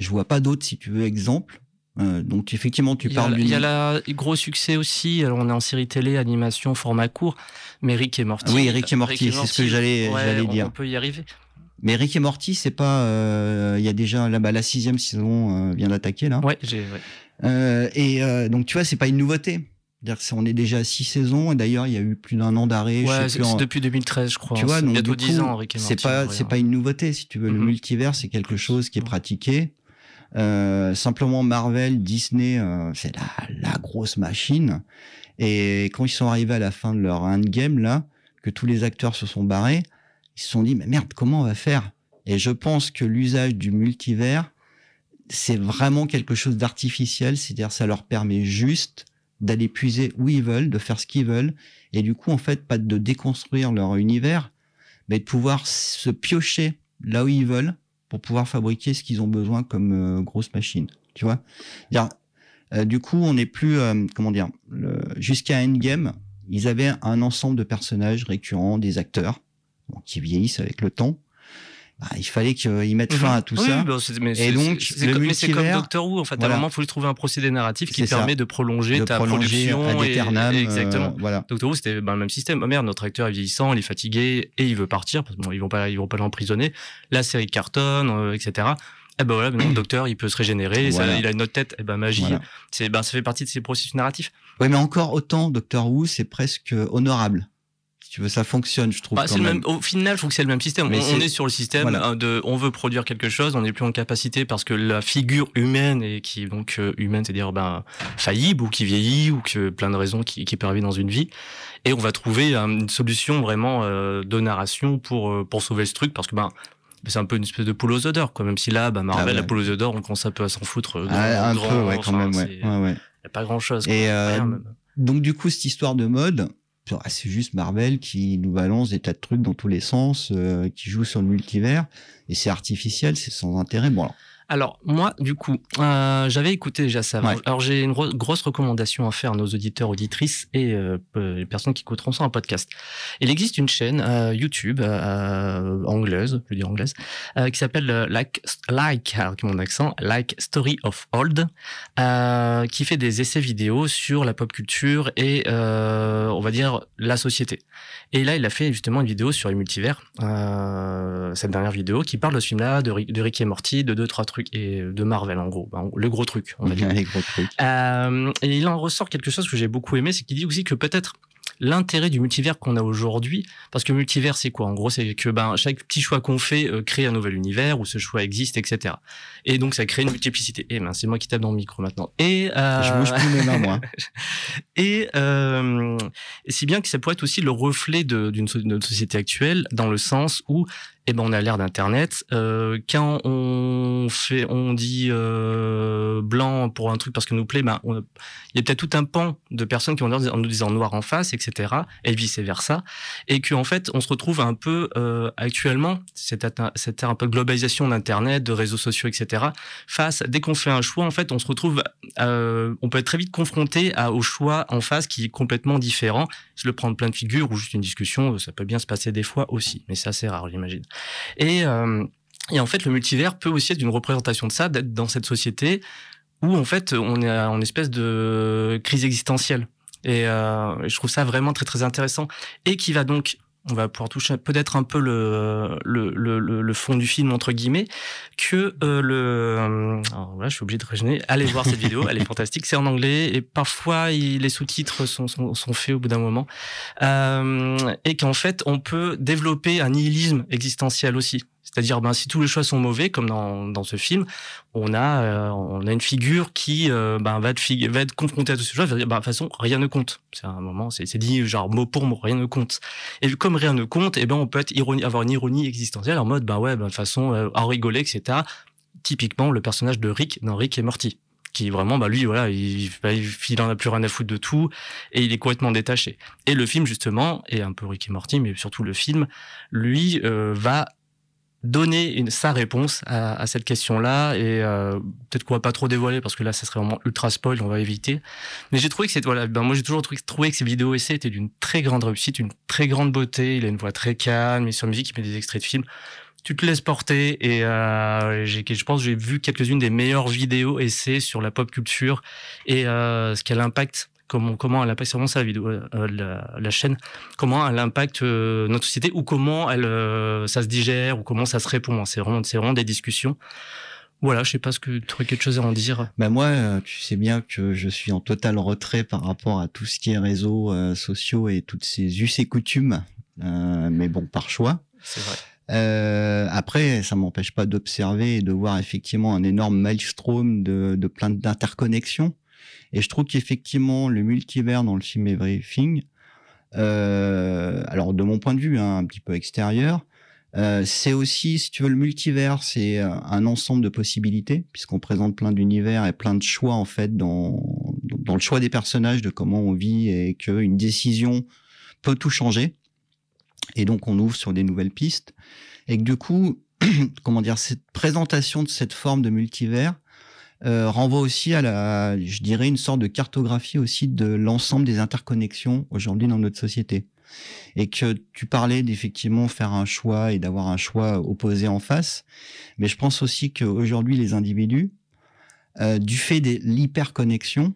Speaker 8: Je vois pas d'autres, si tu veux, exemple. Euh, donc effectivement, tu parles
Speaker 7: il y a la gros succès aussi. Alors, on est en série télé, animation, format court. Mais Rick et Morty.
Speaker 8: Oui, Rick et Morty, c'est ce que j'allais-
Speaker 7: ouais,
Speaker 8: dire.
Speaker 7: On peut y arriver.
Speaker 8: Mais Rick et Morty, c'est pas. euh, Il y a déjà là-bas la sixième saison euh, vient d'attaquer là.
Speaker 7: Ouais, j'ai. ouais.
Speaker 8: Euh, et euh, donc tu vois, c'est pas une nouveauté. C'est- on est déjà à six saisons et d'ailleurs il y a eu plus d'un an d'arrêt.
Speaker 7: Ouais, c'est
Speaker 8: en-
Speaker 7: depuis 2013, je crois.
Speaker 8: Tu vois, donc
Speaker 7: bientôt
Speaker 8: du
Speaker 7: 10
Speaker 8: coup,
Speaker 7: ans,
Speaker 8: c'est pas c'est pas une nouveauté si tu veux. Le
Speaker 7: Mhm.
Speaker 8: multivers, c'est quelque chose qui est pratiqué. Euh, simplement Marvel, Disney, euh, c'est la, la grosse machine. Et quand ils sont arrivés à la fin de leur endgame là, que tous les acteurs se sont barrés, ils se sont dit mais merde, comment on va faire? Et je pense que l'usage du multivers, c'est vraiment quelque chose d'artificiel. C'est-à-dire, ça leur permet juste d'aller puiser où ils veulent, de faire ce qu'ils veulent, et du coup, en fait, pas de déconstruire leur univers, mais de pouvoir se piocher là où ils veulent pour pouvoir fabriquer ce qu'ils ont besoin comme euh, grosse machine. Tu vois euh, Du coup, on n'est plus, euh, comment dire, jusqu'à Endgame, ils avaient un ensemble de personnages récurrents, des acteurs, qui vieillissent avec le temps. Bah, il fallait qu'ils mettent fin à tout
Speaker 7: Mhm. Oui,
Speaker 8: ça.
Speaker 7: bah, mais
Speaker 8: Et
Speaker 7: c'est-
Speaker 8: donc,
Speaker 7: c'est
Speaker 8: le
Speaker 7: comme, mais c'est comme
Speaker 8: multivers,
Speaker 7: Doctor Who, en fait. À
Speaker 8: voilà.
Speaker 7: un moment, il faut lui trouver un procédé narratif qui
Speaker 8: ça.
Speaker 7: permet de prolonger
Speaker 8: de
Speaker 7: ta
Speaker 8: prolonger
Speaker 7: production. et- et-
Speaker 8: euh,
Speaker 7: exactement.
Speaker 8: voilà.
Speaker 7: Doctor Who, c'était ben, le même système. Oh merde, notre acteur est vieillissant, il est fatigué et il veut partir parce que bon, ils vont pas, ils vont pas l'emprisonner. La série cartonne, euh, etc. Et ben voilà, maintenant le docteur, il peut se régénérer. ça- il a une autre tête. Et ben magie.
Speaker 8: Voilà.
Speaker 7: C'est, ben ça fait partie de ces processus narratifs.
Speaker 8: Oui, mais encore autant, Doctor Who, c'est presque honorable. Tu veux, ça fonctionne, je trouve.
Speaker 7: Bah,
Speaker 8: quand
Speaker 7: le
Speaker 8: même.
Speaker 7: au final, faut que c'est le même système.
Speaker 8: Mais
Speaker 7: on, est sur le système
Speaker 8: voilà.
Speaker 7: hein, de, on veut produire quelque chose, on n'est plus en capacité parce que la figure humaine et qui est donc euh, humaine, c'est-à-dire ben faillible ou qui vieillit ou que plein de raisons qui, qui peut arriver dans une vie. Et on va trouver euh, une solution vraiment euh, de narration pour euh, pour sauver ce truc parce que ben c'est un peu une espèce de poule aux odeurs quoi. Même si là, ben Marvel,
Speaker 8: Ah ouais.
Speaker 7: la poule aux odeurs, on commence un peu à s'en foutre. euh,
Speaker 8: Ah, un
Speaker 7: grand,
Speaker 8: peu, ouais, quand même, ouais. ouais, ouais.
Speaker 7: y a pas grand chose.
Speaker 8: Et euh, donc, du coup, cette histoire de mode, c'est juste Marvel qui nous balance des tas de trucs dans tous les sens, euh, qui joue sur le multivers, et c'est artificiel, c'est sans intérêt. Bon, alors,
Speaker 7: alors, moi, du coup, euh, j'avais écouté déjà ça. Alors, j'ai une grosse recommandation à faire à nos auditeurs, auditrices et euh, euh, les personnes qui écouteront ça en podcast. Il existe une chaîne YouTube anglaise, je dis anglaise, qui s'appelle like, like, avec mon accent, Like Story of Old, qui fait des essais vidéo sur la pop culture et, on va dire, la société. Et là, il a fait justement une vidéo sur les multivers, cette dernière vidéo, qui parle de ce film-là, de, de et Morty, de 2, 3, 3 et de Marvel en gros, ben, le gros truc. On va dire. (laughs) Euh, et il en ressort quelque chose que j'ai beaucoup aimé, c'est qu'il dit aussi que peut-être l'intérêt du multivers qu'on a aujourd'hui, parce que multivers c'est quoi En gros, c'est que ben chaque petit choix qu'on fait euh, crée un nouvel univers où ce choix existe, etc. Et donc ça crée une multiplicité. Et ben c'est moi qui tape dans le micro maintenant. Euh,
Speaker 8: Je bouge plus mes mains moi. (laughs)
Speaker 7: Et si bien que ça pourrait être aussi le reflet d'une société actuelle dans le sens où eh ben, on a l'ère d'Internet. Euh, quand on fait, on dit euh, blanc pour un truc parce que nous plaît, ben, on- il y a peut-être tout un pan de personnes qui vont dire- en nous disant noir en face, etc. Et vice versa, et qu'en fait, on se retrouve un peu euh, actuellement cette cette un peu globalisation d'Internet, de réseaux sociaux, etc. Face, dès qu'on fait un choix, en fait, on se retrouve euh, on peut être très vite confronté à, au choix en face qui est complètement différent. Je le prends de plein de figures ou juste une discussion, ça peut bien se passer des fois aussi, mais c'est assez rare, j'imagine. Et, euh, et en fait, le multivers peut aussi être une représentation de ça, d'être dans cette société où en fait on est en espèce de crise existentielle. Et euh, je trouve ça vraiment très très intéressant et qui va donc on va pouvoir toucher peut-être un peu le, le, le, le- fond du film entre guillemets que euh, le euh, alors je suis obligé de régénérer. Allez voir cette vidéo elle est fantastique. C'est en anglais et parfois les sous-titres sont, sont, sont faits au bout d'un moment. Euh, et qu'en fait on peut développer un nihilisme existentiel aussi c'est-à-dire ben si tous les choix sont mauvais comme dans, dans ce film on a euh, on a une figure qui euh, ben, va être va être confrontée à tous ces choix ben, de toute façon rien ne compte c'est un moment c'est dit genre mot pour mot rien ne compte et comme rien ne compte, eh ben on peut être ironie, avoir une ironie existentielle en mode ben ouais, ben, de façon, euh, en rigoler, etc. Typiquement le personnage de Rick dans Rick et Morty. qui vraiment, bah lui, voilà, il, il, en a plus rien à foutre de tout et il est complètement détaché. Et le film justement, et un peu Ricky Morty, mais surtout le film, lui euh, va donner une, sa réponse à, à cette question-là. Et euh, peut-être qu'on va pas trop dévoiler parce que là ça serait vraiment ultra spoil on va éviter. Mais j'ai trouvé que c'est voilà ben moi j'ai toujours trouvé, que ces vidéos essais étaient d'une très grande réussite une très grande beauté. Il a une voix très calme et sur musique il met des extraits de films. Tu te laisses porter et euh, je pense j'ai vu quelques-unes des meilleures vidéos essais sur la pop culture et euh, ce qu'elle impacte comment comment elle impacte vraiment sa vidéo euh, la, la, chaîne comment elle impacte euh, notre société ou comment elle euh, ça se digère ou comment ça se répond c'est vraiment c'est vraiment des discussions voilà, je sais pas ce que tu aurais quelque chose à en dire.
Speaker 8: Ben moi, tu sais bien que je suis en total retrait par rapport à tout ce qui est réseaux euh, sociaux et toutes ces us et coutumes, euh, mais bon, par choix.
Speaker 7: C'est vrai.
Speaker 8: Euh, après, ça m'empêche pas d'observer et de voir effectivement un énorme maelstrom de, de plein d'interconnexions. Et je trouve qu'effectivement, le multivers dans le film Everything, euh, alors de mon point de vue, hein, un petit peu extérieur, euh, c'est aussi, si tu veux, le multivers, c'est un ensemble de possibilités, puisqu'on présente plein d'univers et plein de choix, en fait, dans, dans le choix des personnages, de comment on vit, et qu'une décision peut tout changer. Et donc, on ouvre sur des nouvelles pistes. Et que du coup, (clears throat) comment dire, cette présentation de cette forme de multivers, euh, renvoie aussi à la, je dirais, une sorte de cartographie aussi de l'ensemble des interconnexions aujourd'hui dans notre société. Et que tu parlais d'effectivement faire un choix et d'avoir un choix opposé en face, mais je pense aussi qu'aujourd'hui les individus, euh, du fait de l'hyperconnexion,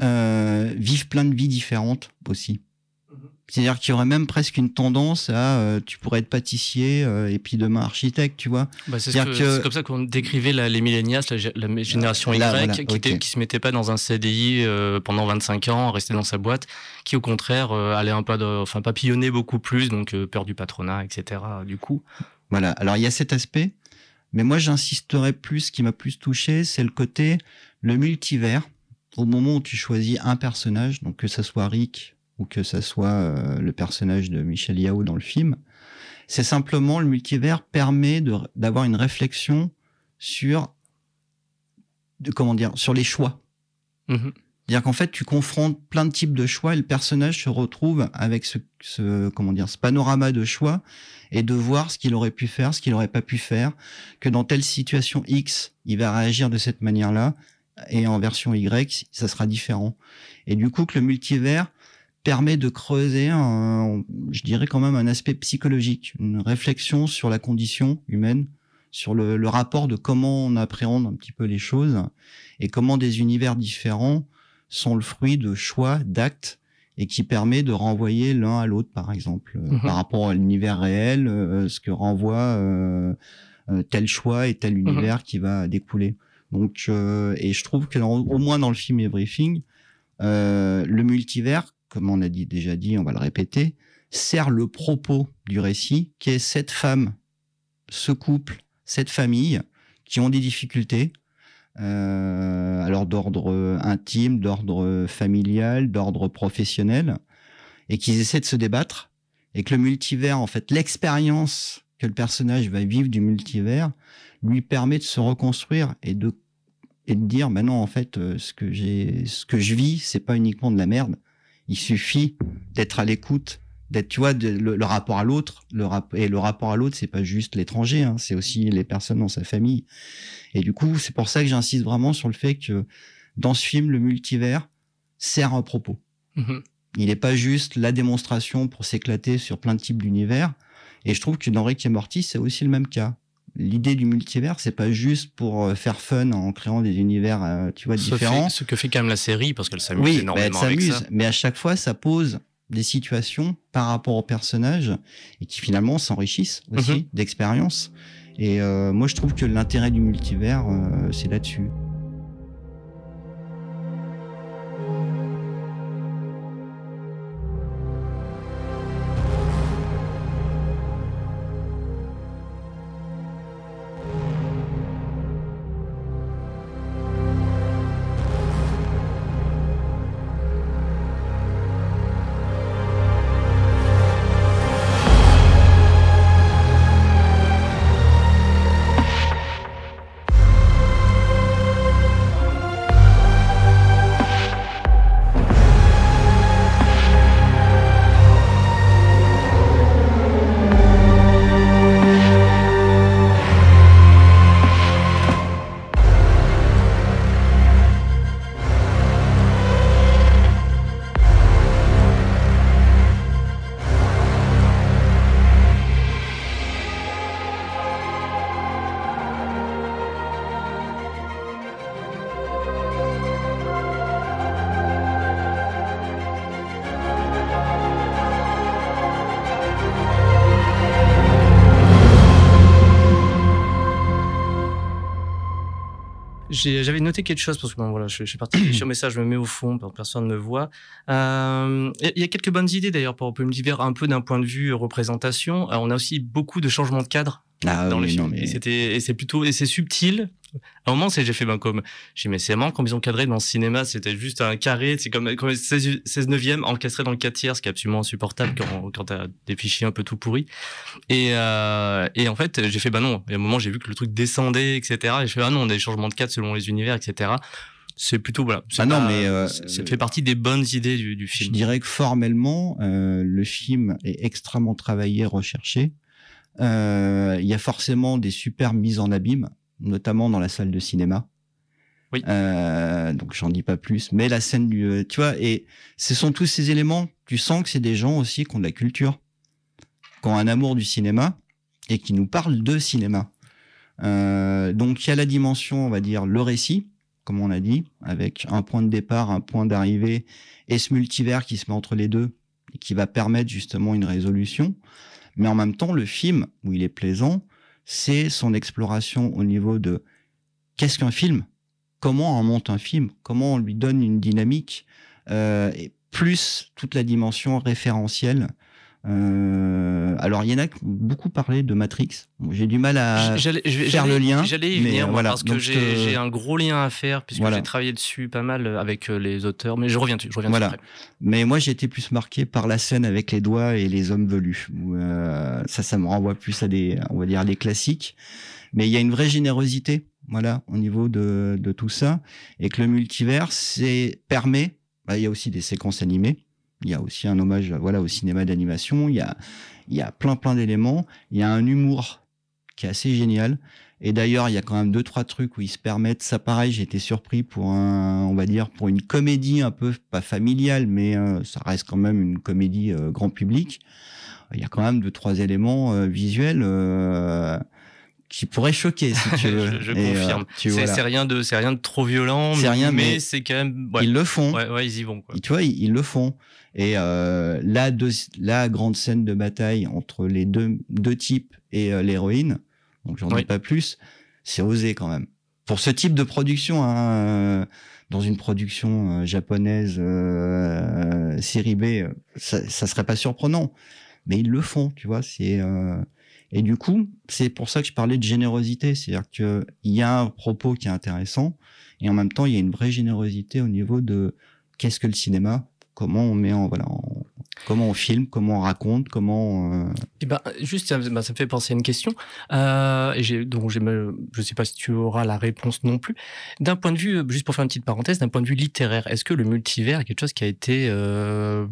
Speaker 8: euh, vivent plein de vies différentes aussi. C'est-à-dire qu'il y aurait même presque une tendance à, euh, tu pourrais être pâtissier euh, et puis demain architecte, tu vois.
Speaker 7: Bah, c'est ce que, comme ça qu'on décrivait la, les millénials, la, la, génération Y,
Speaker 8: Là, voilà,
Speaker 7: qui,
Speaker 8: ok.
Speaker 7: était, qui se mettait pas dans un CDI euh, pendant 25 ans, restait dans sa boîte, qui au contraire allait un peu, de, enfin papillonner beaucoup plus, donc peur du patronat, etc. Du coup.
Speaker 8: Voilà. Alors il y a cet aspect, mais moi j'insisterais plus. Ce qui m'a plus touché, c'est le côté le multivers. Au moment où tu choisis un personnage, donc que ça soit Rick ou que ça soit euh, le personnage de Michel Yao dans le film, c'est simplement le multivers permet d'avoir une réflexion sur de comment dire sur les choix.
Speaker 7: Mhm.
Speaker 8: C'est-à-dire qu'en fait, tu confrontes plein de types de choix et le personnage se retrouve avec ce, ce comment dire ce panorama de choix et de voir ce qu'il aurait pu faire, ce qu'il aurait pas pu faire, que dans telle situation X, il va réagir de cette manière-là et en version Y, ça sera différent. Et du coup, que le multivers permet de creuser, un, je dirais quand même un aspect psychologique, une réflexion sur la condition humaine, sur le, le rapport de comment on appréhende un petit peu les choses et comment des univers différents sont le fruit de choix, d'actes et qui permet de renvoyer l'un à l'autre, par exemple, euh,
Speaker 7: Mhm.
Speaker 8: par rapport à l'univers réel, euh, ce que renvoie euh, euh, tel choix et tel univers qui va découler. Donc, euh, et je trouve que au moins dans le film Everything, euh, le multivers, comme on a déjà dit, on va le répéter, sert le propos du récit, qui est cette femme, ce couple, cette famille, qui ont des difficultés, euh, alors d'ordre intime, d'ordre familial, d'ordre professionnel, et qu'ils essaient de se débattre, et que le multivers, en fait, l'expérience que le personnage va vivre du multivers, lui permet de se reconstruire et de et de dire, ben non, en fait, euh, ce que j'ai, ce que je vis, c'est pas uniquement de la merde. Il suffit d'être à l'écoute, d'être, tu vois, de- le, le rapport à l'autre, le rap- et le rapport à l'autre, c'est pas juste l'étranger, hein, c'est aussi les personnes dans sa famille. Et du coup, c'est pour ça que j'insiste vraiment sur le fait que dans ce film, le multivers sert un propos.
Speaker 7: Mhm.
Speaker 8: Il n'est pas juste la démonstration pour s'éclater sur plein de types d'univers. Et je trouve que dans Rick et Morty, c'est aussi le même cas. L'idée du multivers, c'est pas juste pour euh, faire fun en créant des univers, euh, tu vois,
Speaker 7: Ce,
Speaker 8: différents.
Speaker 7: fait- ce que fait quand même la série, parce qu'elle s'amuse
Speaker 8: Oui, bah, elle
Speaker 7: énormément avec
Speaker 8: s'amuse,
Speaker 7: ça.
Speaker 8: mais à chaque fois, ça pose des situations par rapport aux personnages et qui finalement s'enrichissent aussi
Speaker 7: Mhm.
Speaker 8: d'expérience. Et euh, moi, je trouve que l'intérêt du multivers, euh, c'est là-dessus.
Speaker 7: J'avais noté quelque chose parce que bon, voilà, je, je suis parti (coughs) sur message, je me mets au fond, personne ne me voit. Euh, Il y a quelques bonnes idées d'ailleurs pour le multivers, un peu d'un point de vue représentation. Euh, on a aussi beaucoup de changements de cadre
Speaker 8: Ah
Speaker 7: dans
Speaker 8: oui, mais
Speaker 7: Et c'était, et c'est plutôt, et c'est subtil. À un moment, c'est, j'ai fait ben, comme, j'ai mais c'est marrant, comme ils ont cadré dans le cinéma, c'était juste un carré, c'est comme, comme 16, 16 neuvième encastré dans le 4 tiers, ce qui est absolument insupportable quand, quand t'as des fichiers un peu tout pourris. Et, euh, et en fait, j'ai fait, bah non. Et à un moment, j'ai vu que le truc descendait, etc. Et je fais, ah non, on a des changements de cadre selon les univers, etc. C'est plutôt, voilà.
Speaker 8: Ah non,
Speaker 7: pas-
Speaker 8: mais, euh,
Speaker 7: ça fait partie des bonnes idées du, du
Speaker 8: Je
Speaker 7: film.
Speaker 8: dirais que formellement, euh, le film est extrêmement travaillé, recherché. Euh, Il y a forcément des super mises en abîme, notamment dans la salle de cinéma.
Speaker 7: Oui.
Speaker 8: Euh, donc j'en dis pas plus, mais la scène du, euh, tu vois, et ce sont tous ces éléments. Tu sens que c'est des gens aussi qui ont de la culture, qui ont un amour du cinéma et qui nous parlent de cinéma. Euh, donc il y a la dimension, on va dire, le récit, comme on a dit, avec un point de départ, un point d'arrivée, et ce multivers qui se met entre les deux et qui va permettre justement une résolution. Mais en même temps, le film, où il est plaisant, c'est son exploration au niveau de qu'est-ce qu'un film? Comment on monte un film? Comment on lui donne une dynamique euh, Et plus toute la dimension référentielle. Euh, alors, il y en a qui ont beaucoup parlé de Matrix. J'ai du mal à faire le lien,
Speaker 7: J'allais y venir,
Speaker 8: voilà.
Speaker 7: parce que j'ai
Speaker 8: euh,
Speaker 7: j'ai un gros lien à faire, puisque
Speaker 8: voilà.
Speaker 7: j'ai travaillé dessus pas mal avec euh, les auteurs, mais je reviens dessus. Je reviens
Speaker 8: Voilà.
Speaker 7: dessus après.
Speaker 8: Mais moi, j'ai été plus marqué par la scène avec les doigts et les hommes velus. euh, ça, ça me renvoie plus à des, on va dire, des classiques. Mais il y a une vraie générosité, voilà, au niveau de, de tout ça. Et que le multivers, c'est, permet, bah, il y a aussi des séquences animées. Il y a aussi un hommage, voilà, au cinéma d'animation. Il y a, il y a plein, plein d'éléments. Il y a un humour qui est assez génial. Et d'ailleurs, il y a quand même deux, trois trucs où ils se permettent. Ça, pareil, j'ai été surpris pour un, on va dire, pour une comédie un peu, pas familiale, mais euh, ça reste quand même une comédie euh, grand public. Il y a quand même deux, trois éléments euh, visuels qui pourraient choquer, si tu (laughs) veux.
Speaker 7: je je
Speaker 8: euh,
Speaker 7: confirme.
Speaker 8: tu
Speaker 7: C'est
Speaker 8: voilà.
Speaker 7: rien de, c'est rien de trop violent,
Speaker 8: rien,
Speaker 7: mais
Speaker 8: mais
Speaker 7: c'est quand même. Ouais,
Speaker 8: Ils le font.
Speaker 7: ouais, ouais, ils y vont. Quoi.
Speaker 8: Tu vois, ils, ils le font. Et euh, la, deux, la grande scène de bataille entre les deux, deux types et euh, l'héroïne, donc j'en
Speaker 7: Oui.
Speaker 8: dis pas plus, c'est osé quand même. Pour ce type de production, hein, euh, dans une production euh, japonaise euh, série B, euh, ça, ça serait pas surprenant. Mais ils le font, tu vois. C'est euh, et du coup, c'est pour ça que je parlais de générosité, c'est-à-dire que il y a un propos qui est intéressant et en même temps il y a une vraie générosité au niveau de qu'est-ce que le cinéma, comment on met en voilà, en- comment on filme, comment on raconte, comment euh,
Speaker 7: Eh ben, juste, ça, bah, ça me fait penser à une question. Euh, et donc, je sais pas si tu auras la réponse non plus. D'un point de vue, juste pour faire une petite parenthèse, d'un point de vue littéraire, est-ce que le multivers est quelque chose qui a été, euh,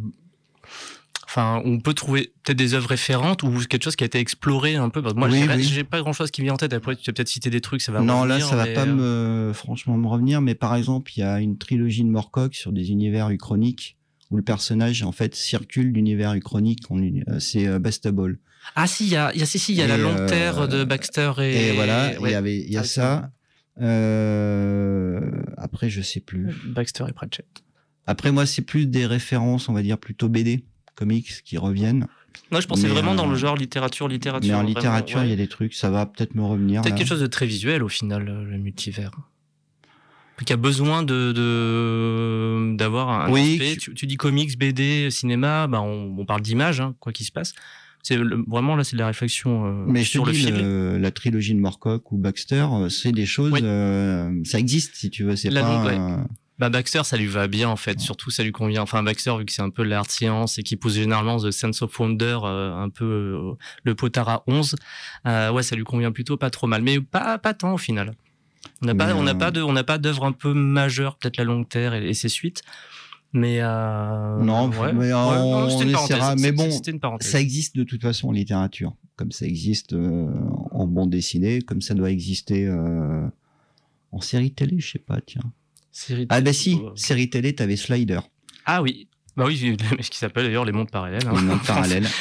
Speaker 7: enfin, on peut trouver peut-être des œuvres référentes ou quelque chose qui a été exploré un peu. Parce que moi,
Speaker 8: Oui,
Speaker 7: j'ai,
Speaker 8: oui.
Speaker 7: pas grand-chose qui vient en tête. Après, tu as peut-être cité des trucs, ça va.
Speaker 8: non, là,
Speaker 7: revenir,
Speaker 8: ça va pas
Speaker 7: euh,
Speaker 8: me, franchement, me revenir. Mais par exemple, il y a une trilogie de Morcock sur des univers uchroniques où le personnage, en fait, circule d'univers uchronique. euh, C'est euh, Bastable.
Speaker 7: Ah si, il y a, il y a, si, si, il y a
Speaker 8: Et,
Speaker 7: la longue
Speaker 8: euh,
Speaker 7: terre de Baxter et.
Speaker 8: Et, voilà, il
Speaker 7: ouais,
Speaker 8: y avait, il y a
Speaker 7: Ah,
Speaker 8: ça. Euh, après, je sais plus.
Speaker 7: Baxter et Pratchett.
Speaker 8: Après, moi, c'est plus des références, on va dire, plutôt BD, comics qui reviennent.
Speaker 7: Non, je pensais
Speaker 8: Mais,
Speaker 7: vraiment dans
Speaker 8: euh,
Speaker 7: le genre littérature, littérature.
Speaker 8: Mais en
Speaker 7: vraiment,
Speaker 8: littérature, il y a des trucs, ça va peut-être me revenir.
Speaker 7: Peut-être quelque chose de très visuel au final, euh, le multivers. Qui a besoin de de- d'avoir un
Speaker 8: Oui,
Speaker 7: aspect.
Speaker 8: je-
Speaker 7: Tu, tu dis comics, BD, cinéma, bah on, on parle d'image, hein, quoi qu'il se passe. C'est le- vraiment là, c'est de la réflexion euh,
Speaker 8: Mais je
Speaker 7: sur
Speaker 8: te
Speaker 7: le
Speaker 8: dis, le- la trilogie de Morcock ou Baxter, euh, c'est des choses,
Speaker 7: Oui.
Speaker 8: euh, ça existe si tu veux. C'est pas.
Speaker 7: longue, ouais.
Speaker 8: un-
Speaker 7: Bah Baxter, ça lui va bien en fait. Surtout, ça lui convient. Enfin, Baxter, vu que c'est un peu l'art science et qui pousse généralement The Sense of Wonder, euh, un peu euh, le potard à 11, euh, ouais, ça lui convient plutôt pas trop mal. Mais pas pas tant au final. On n'a pas, on n'a pas de, on n'a pas d'œuvre un peu majeure, peut-être la Longue Terre et, et ses suites. Mais
Speaker 8: Non,
Speaker 7: ouais,
Speaker 8: mais
Speaker 7: ouais,
Speaker 8: on-
Speaker 7: non,
Speaker 8: essaiera, mais bon,
Speaker 7: une.
Speaker 8: Ça existe de toute façon en littérature, comme ça existe en bande dessinée, comme ça doit exister en série télé, je sais pas, tiens.
Speaker 7: Série
Speaker 8: Ah bah si, série télé, t'avais Slider,
Speaker 7: Ah oui. Bah oui, ce qui s'appelle d'ailleurs les mondes parallèles. hein.
Speaker 8: le monde parallèle. (laughs)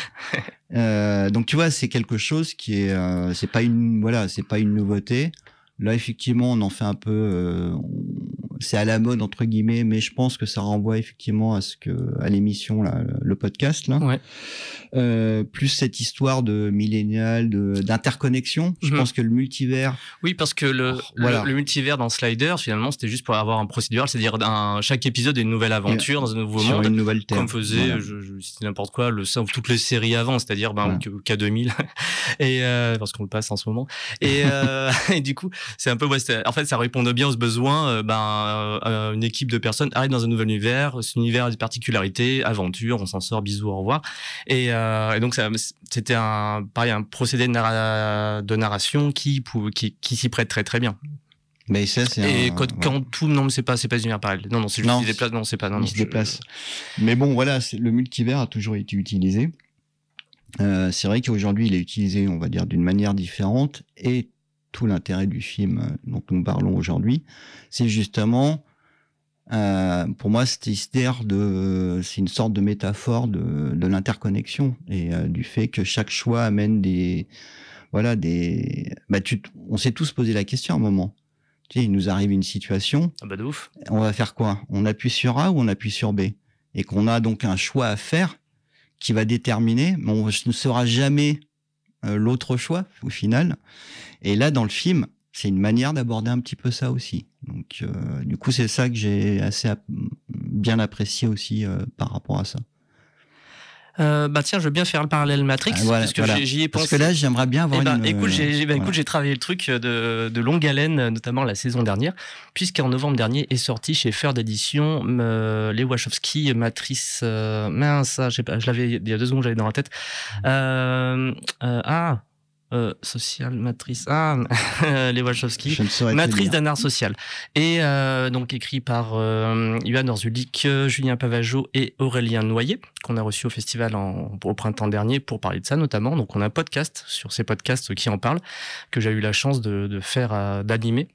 Speaker 8: Euh, donc tu vois, c'est quelque chose qui est, euh, c'est pas une, voilà, c'est pas une nouveauté. Là, effectivement, on en fait un peu. euh, c'est à la mode entre guillemets, mais je pense que ça renvoie effectivement à ce que à l'émission là, le podcast là.
Speaker 7: Ouais.
Speaker 8: Euh, plus cette histoire de millénial, de d'interconnexion. Je
Speaker 7: Mhm.
Speaker 8: pense que le multivers.
Speaker 7: Oui, parce que le,
Speaker 8: Oh, voilà.
Speaker 7: le, multivers dans Sliders, finalement, c'était juste pour avoir un procédural, c'est-à-dire un, chaque épisode est une nouvelle aventure dans un nouveau
Speaker 8: sur
Speaker 7: monde.
Speaker 8: une nouvelle terre.
Speaker 7: Comme faisait,
Speaker 8: Voilà.
Speaker 7: je, je cite n'importe quoi, le toutes les séries avant, c'est-à-dire ben. K- K2000, (laughs) et euh, parce qu'on le passe en ce moment. Et, euh, (laughs) et du coup, c'est un peu, ouais, c'était- en fait, ça répondait bien aux besoins. euh, ben, euh, une équipe de personnes arrive dans un nouvel univers, cet univers a des particularités, aventure, on s'en sort, bisous, au revoir. Et, euh, et donc, c'était un, pareil, un procédé de, narra- de narration qui, qui, qui s'y prête très très bien.
Speaker 8: Mais ça,
Speaker 7: Et
Speaker 8: un-
Speaker 7: quand,
Speaker 8: ouais.
Speaker 7: tout, non, mais c'est pas, c'est pas une univers parallèle. Non, non, c'est juste
Speaker 8: Non,
Speaker 7: qu'il se déplace. Non, c'est pas, non,
Speaker 8: il
Speaker 7: non,
Speaker 8: se
Speaker 7: je-
Speaker 8: déplace. Mais bon, voilà, le multivers a toujours été utilisé. Euh, c'est vrai qu'aujourd'hui, il est utilisé, on va dire, d'une manière différente. Et tout l'intérêt du film euh, dont nous parlons aujourd'hui, c'est justement, euh, pour moi, cette histoire de, c'est une sorte de métaphore de, de l'interconnexion et euh, du fait que chaque choix amène des, voilà, des, bah, tu, on s'est tous posé la question à un moment. Tu sais, il nous arrive une situation,
Speaker 7: Ah bah de ouf.
Speaker 8: on va faire quoi? On appuie sur A ou on appuie sur B? Et qu'on a donc un choix à faire qui va déterminer, mais on ne saura jamais euh, l'autre choix au final. Et là, dans le film, c'est une manière d'aborder un petit peu ça aussi. Donc, euh, du coup, c'est ça que j'ai assez bien apprécié aussi euh, par rapport à ça.
Speaker 7: Euh, bah tiens, je veux bien faire le parallèle Matrix,
Speaker 8: Ah, voilà,
Speaker 7: parce que
Speaker 8: voilà.
Speaker 7: j'y ai pensé.
Speaker 8: Parce que là, j'aimerais bien avoir
Speaker 7: Eh ben,
Speaker 8: une.
Speaker 7: écoute, j'ai bah,
Speaker 8: voilà.
Speaker 7: travaillé le truc de, de longue haleine, notamment la saison dernière, puisqu'en novembre dernier est sorti chez Ferd d'édition euh, les Wachowski Matrice. Euh, mince, ça, je sais pas, je l'avais il y a deux secondes, j'avais dans la tête. Euh, euh, ah, euh, Social Matrice. Ah, (laughs) les Wachowski. Matrice d'un art social. Et euh, donc écrit par euh, Yuan Orzulik, euh, Julien Pavageau et Aurélien Noyer, qu'on a reçu au festival en- au printemps dernier pour parler de ça notamment. Donc on a un podcast sur ces podcasts qui en parlent, que j'ai eu la chance de, de faire, euh, d'animer.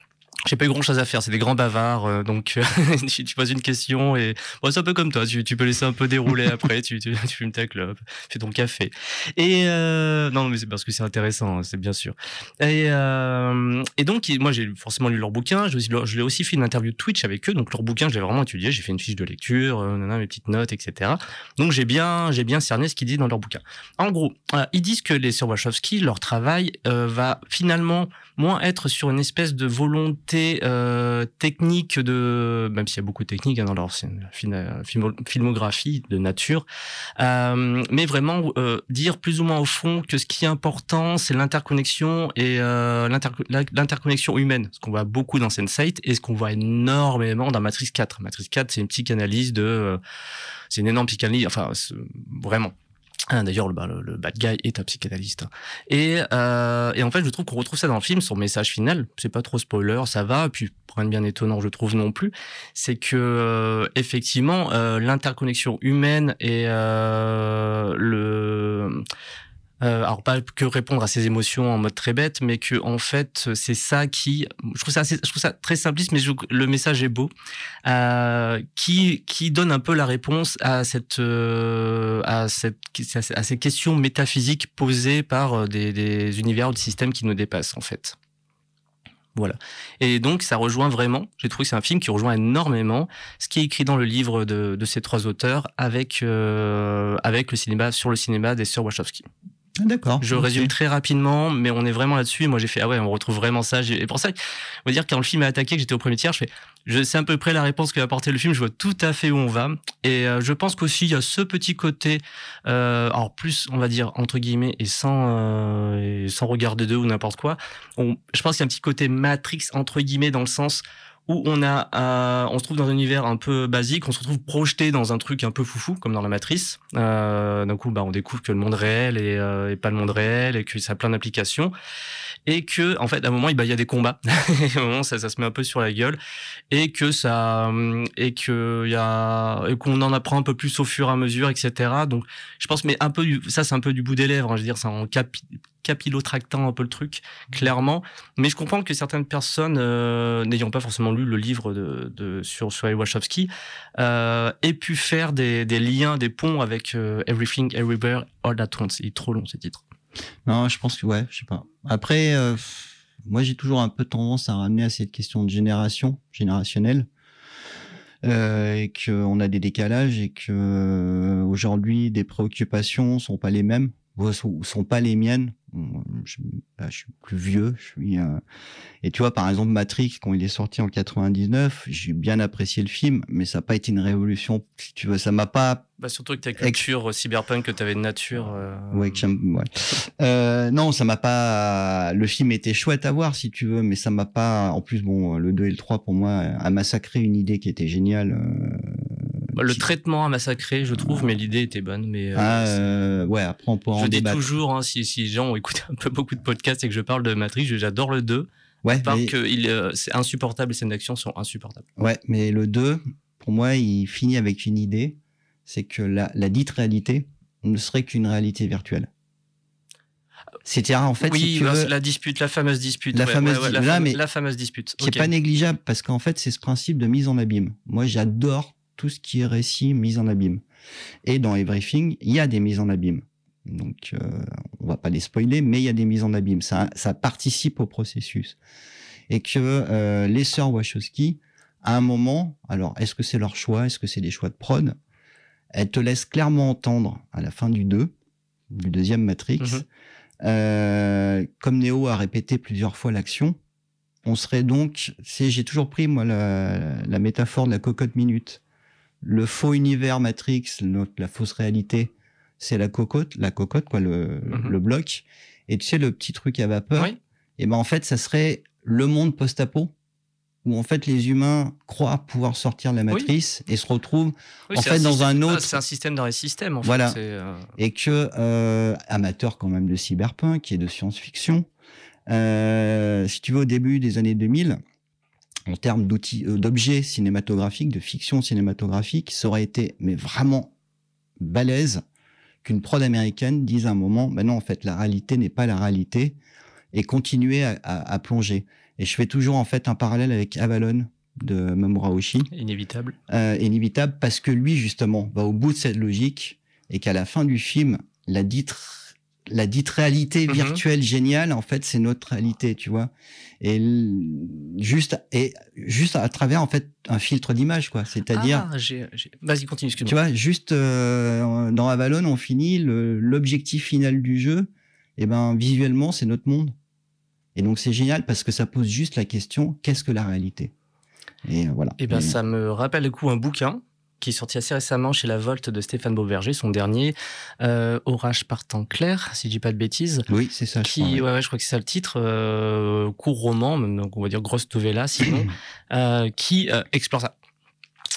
Speaker 7: J'ai pas eu grand chose à faire, c'est des grands bavards, euh, donc euh, (laughs) tu, tu poses une question et bon, c'est un peu comme toi, tu, tu peux laisser un peu dérouler après, tu, tu, tu fumes ta clope, fais ton café. Et euh, non, mais c'est parce que c'est intéressant, hein, c'est bien sûr. Et, euh, et donc, moi, j'ai forcément lu leur bouquin. Aussi- Je l'ai aussi fait une interview Twitch avec eux. Donc, leur bouquin, je l'ai vraiment étudié. J'ai fait une fiche de lecture, euh, nanana, mes petites notes, etc. Donc, j'ai bien, j'ai bien cerné ce qu'ils disent dans leur bouquin. En gros, euh, ils disent que les sœurs Wachowski, leur travail va finalement moins être sur une espèce de volonté euh, technique de, même s'il y a beaucoup de techniques hein, dans leur filmo- filmographie de nature, euh, mais vraiment euh, dire plus ou moins au fond que ce qui est important, c'est l'interconnexion et euh, l'interconnexion humaine, ce qu'on voit beaucoup dans Sense8 et ce qu'on voit énormément dans Matrix 4. Matrix 4, c'est une psychanalyse de, euh, c'est une énorme psychanalyse, enfin vraiment. Ah, D'ailleurs, le, bah, le, le bad guy est un psychanalyste. Et, euh, et en fait, je trouve qu'on retrouve ça dans le film, son message final. C'est pas trop spoiler, ça va. Puis rien de bien étonnant, je trouve non plus. C'est que euh, effectivement, euh, l'interconnexion humaine et euh, le euh, alors pas que répondre à ses émotions en mode très bête, mais que en fait c'est ça qui, je trouve ça, très simpliste, mais le message est beau, euh, qui donne un peu la réponse à cette euh, à cette à ces questions métaphysiques posées par des, univers ou des systèmes qui nous dépassent en fait. Voilà. Et donc, ça rejoint vraiment, j'ai trouvé que c'est un film qui rejoint énormément ce qui est écrit dans le livre de, ces trois auteurs avec, avec le cinéma, sur le cinéma des sœurs Wachowski.
Speaker 8: Ah, D'accord.
Speaker 7: Je résume très rapidement, mais on est vraiment là-dessus. Moi, j'ai fait, ah ouais, on retrouve vraiment ça. Et pour ça, on va dire, quand le film est attaqué, que j'étais au premier tiers, je fais, je sais à peu près la réponse que va apporter le film. Je vois tout à fait où on va. Et euh, je pense qu'aussi, il y a ce petit côté, euh, alors plus, on va dire, entre guillemets, et sans, euh, et sans regarder d'eux ou n'importe quoi. On, je pense qu'il y a un petit côté Matrix, entre guillemets, dans le sens où on a, euh, on se trouve dans un univers un peu basique, on se retrouve projeté dans un truc un peu foufou, comme dans la Matrice. Euh, D'un coup, bah, on découvre que le monde réel est, euh, est pas le monde réel et que ça a plein d'applications. Et que, en fait, à un moment, bah, il y a des combats. (laughs) à un moment, ça, ça se met un peu sur la gueule. Et que ça, hum, et que y a, qu'on en apprend un peu plus au fur et à mesure, etc. Donc, je pense, mais un peu, ça, c'est un peu du bout des lèvres. hein. je veux dire, c'est en capi, capillotractant un peu le truc, clairement. Mais je comprends que certaines personnes, euh, n'ayant pas forcément lu le livre de, de sur, sur Wachowski, euh, aient pu faire des, des liens, des ponts avec euh, Everything, Everywhere, All at Once. Il est trop long, ce titre.
Speaker 8: Non, je pense que ouais, je sais pas. Après, euh, moi j'ai toujours un peu tendance à ramener à cette question de génération, générationnelle. euh, et qu'on a des décalages et que aujourd'hui des préoccupations sont pas les mêmes, sont pas les miennes. Je, là, je suis plus vieux, je suis. euh, Et tu vois, par exemple, Matrix, quand il est sorti en 99, j'ai bien apprécié le film, mais ça n'a pas été une révolution. Si tu veux, ça m'a pas
Speaker 7: Bah, surtout que ta culture cyberpunk que tu avais de nature. euh,
Speaker 8: Ouais, que j'aime- ouais. Euh, non, ça m'a pas. Le film était chouette à voir, si tu veux, mais ça m'a pas. En plus, bon, le 2 et le 3, pour moi, a massacré une idée qui était géniale.
Speaker 7: Bah, le traitement a massacré, je trouve, mais l'idée était bonne. Mais euh,
Speaker 8: Ah, euh, ouais, après, on peut en
Speaker 7: je dis
Speaker 8: débattre.
Speaker 7: toujours, hein, si, si les gens ont écouté (laughs) un peu beaucoup de podcasts et que je parle de Matrix, j'adore le 2.
Speaker 8: Ouais, mais,
Speaker 7: que il, euh, c'est insupportable, les scènes d'action sont insupportables.
Speaker 8: ouais, mais le 2, pour moi, il finit avec une idée c'est que la, la dite réalité ne serait qu'une réalité virtuelle. C'est-à-dire, en fait,
Speaker 7: oui,
Speaker 8: si tu
Speaker 7: bah,
Speaker 8: veux,
Speaker 7: la dispute, la fameuse dispute.
Speaker 8: La
Speaker 7: ouais,
Speaker 8: fameuse
Speaker 7: ouais, la,
Speaker 8: là,
Speaker 7: fame-
Speaker 8: mais-
Speaker 7: la fameuse dispute.
Speaker 8: qui
Speaker 7: Ok.
Speaker 8: est pas négligeable parce qu'en fait c'est ce principe de mise en abîme. Moi j'adore tout ce qui est récit mise en abîme. Et dans Everything, il y a des mises en abîme. Donc euh, on va pas les spoiler, mais il y a des mises en abîme. Ça, ça participe au processus. Et que euh, les sœurs Wachowski, à un moment, alors est-ce que c'est leur choix, est-ce que c'est des choix de prod? Elles te laissent clairement entendre à la fin du 2, du deuxième Matrix,
Speaker 7: Mhm.
Speaker 8: euh, comme Neo a répété plusieurs fois l'action, on serait donc, c'est, j'ai toujours pris moi la, la métaphore de la cocotte minute. Le faux univers Matrix, notre, la fausse réalité, c'est la cocotte, la cocotte quoi, le,
Speaker 7: Mhm.
Speaker 8: le bloc. Et tu sais le petit truc à vapeur.
Speaker 7: Oui.
Speaker 8: Et ben en fait, ça serait le monde post-apo où en fait les humains croient pouvoir sortir de la matrice et se retrouvent
Speaker 7: Oui,
Speaker 8: en fait, dans
Speaker 7: système-
Speaker 8: un
Speaker 7: ah,
Speaker 8: autre-
Speaker 7: c'est un système dans les systèmes, en
Speaker 8: Voilà.
Speaker 7: fait. euh,
Speaker 8: et que euh, amateur quand même de cyberpunk et de science-fiction, euh, si tu veux au début des années 2000, en termes d'outils, euh, d'objets cinématographiques, de fiction cinématographique, ça aurait été mais vraiment balèze qu'une prod américaine dise à un moment, ben non en fait la réalité n'est pas la réalité et continuer à, à- à plonger. Et je fais toujours en fait un parallèle avec Avalon de Mamoru Oshii
Speaker 7: inévitable.
Speaker 8: euh, inévitable parce que lui justement va au bout de cette logique et qu'à la fin du film la dite la dite réalité
Speaker 7: Mhm.
Speaker 8: virtuelle géniale en fait c'est notre réalité tu vois. Et juste et juste à travers en fait un filtre d'image quoi. C'est-à-dire
Speaker 7: Ah, Vas-y, continue,
Speaker 8: tu
Speaker 7: excuse-moi.
Speaker 8: vois juste euh, dans Avalon on finit le- l'objectif final du jeu et ben visuellement c'est notre monde. Et donc c'est génial parce que ça pose juste la question qu'est-ce que la réalité? Et voilà.
Speaker 7: Eh ben,
Speaker 8: Et-
Speaker 7: ça me rappelle du coup un bouquin qui est sorti assez récemment chez La Volte de Stéphane Beauverger, son dernier, euh, Orage par temps clair, si je dis pas de bêtises.
Speaker 8: oui c'est ça je
Speaker 7: Qui,
Speaker 8: crois, ouais.
Speaker 7: ouais, ouais, je crois que c'est ça le titre, euh, court roman, donc on va dire grosse novella sinon, (clears throat) euh, qui euh, explore ça.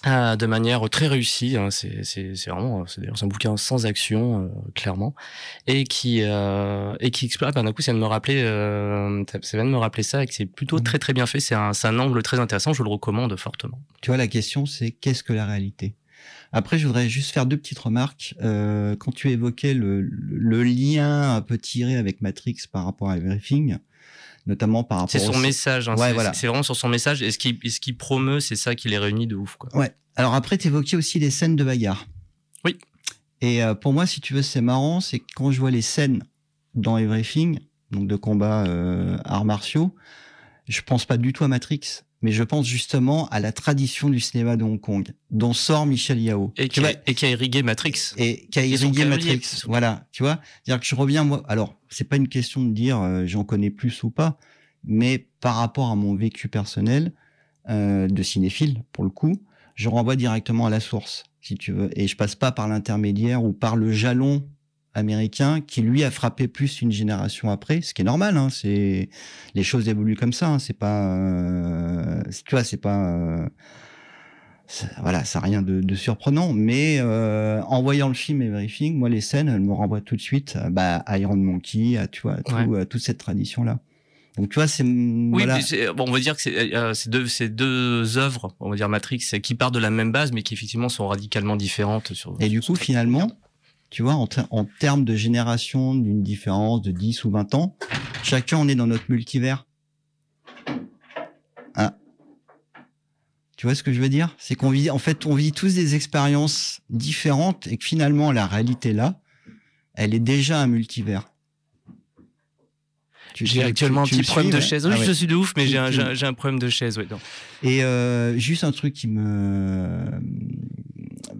Speaker 7: Euh, de manière très réussie, hein, c'est c'est- c'est vraiment c'est d'ailleurs un bouquin sans action euh, clairement et qui euh, et qui explore. Ben, d'un coup, ça vient de me rappeler, euh, ça vient de me rappeler ça et que c'est plutôt
Speaker 8: Mhm.
Speaker 7: très très bien fait. C'est un, c'est un angle très intéressant. Je le recommande fortement.
Speaker 8: Tu vois, la question, c'est qu'est-ce que la réalité? Après, je voudrais juste faire deux petites remarques. Euh, quand tu évoquais le, le lien un peu tiré avec Matrix par rapport à Everything, notamment par rapport
Speaker 7: C'est son message. Hein,
Speaker 8: Ouais,
Speaker 7: c'est,
Speaker 8: voilà.
Speaker 7: vraiment sur son message. Et ce qui, et ce qui promeut, c'est ça qui les réunit de ouf. Quoi.
Speaker 8: Ouais. Alors après, tu évoquais aussi les scènes de bagarre.
Speaker 7: Oui.
Speaker 8: Et euh, pour moi, si tu veux, c'est marrant, c'est que quand je vois les scènes dans Everything, donc de combat euh, arts martiaux, je pense pas du tout à Matrix, mais je pense justement à la tradition du cinéma de Hong Kong, dont sort Michel Yao.
Speaker 7: Et, qui a, et qui a irrigué Matrix.
Speaker 8: et qui a irrigué. Matrix. Voilà, tu vois. C'est-à-dire que je reviens moi. Alors, c'est pas une question de dire euh, j'en connais plus ou pas, mais par rapport à mon vécu personnel euh, de cinéphile, pour le coup, je renvoie directement à la source, si tu veux, et je passe pas par l'intermédiaire ou par le jalon américain qui lui a frappé plus une génération après, ce qui est normal. Hein, c'est les choses évoluent comme ça. Hein, c'est pas, euh, tu vois, c'est pas. euh, voilà, ça n'a rien de, de surprenant, mais euh, en voyant le film Everything, moi les scènes, elles me renvoient tout de suite à, bah, à Iron Monkey, à tu vois, à tout- à toute cette tradition là. Donc tu vois, c'est
Speaker 7: Oui,
Speaker 8: voilà.
Speaker 7: bon, on va dire que c'est, euh, deux, c'est deux œuvres, on va dire Matrix, qui partent de la même base, mais qui effectivement sont radicalement différentes. Sur,
Speaker 8: Et du
Speaker 7: sur-
Speaker 8: coup, finalement, tu vois, en, ter- en termes de génération, d'une différence de 10 ou 20 ans, chacun on est dans notre multivers. Ah. Tu vois ce que je veux dire? C'est qu'on vit, en fait, on vit tous des expériences différentes et que finalement, la réalité là, elle est déjà un multivers.
Speaker 7: J'ai
Speaker 8: tu-
Speaker 7: actuellement
Speaker 8: tu-
Speaker 7: un petit
Speaker 8: me
Speaker 7: problème
Speaker 8: suis,
Speaker 7: de
Speaker 8: ouais.
Speaker 7: chaise.
Speaker 8: Ah
Speaker 7: Oui,
Speaker 8: ouais.
Speaker 7: je suis de ouf, mais j'ai un, problème de chaise. Ouais, non.
Speaker 8: Et euh, juste un truc qui me...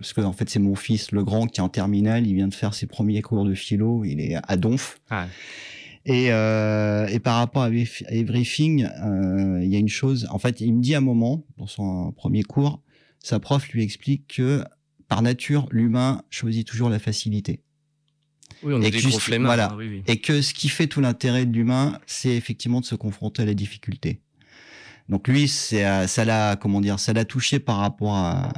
Speaker 8: Parce que en fait c'est mon fils, le grand, qui est en terminale, il vient de faire ses premiers cours de philo, il est à Donf.
Speaker 7: Ah.
Speaker 8: Et, euh, et par rapport à Every- à Everything, euh, il y a une chose, en fait il me dit à un moment, dans son premier cours, sa prof lui explique que par nature, l'humain choisit toujours la facilité.
Speaker 7: Oui, on
Speaker 8: Et que juste- voilà.
Speaker 7: oui, oui.
Speaker 8: Et que ce qui fait tout l'intérêt de l'humain, c'est effectivement de se confronter à la difficulté. Donc lui, euh, ça l'a, comment dire, ça l'a touché par rapport à,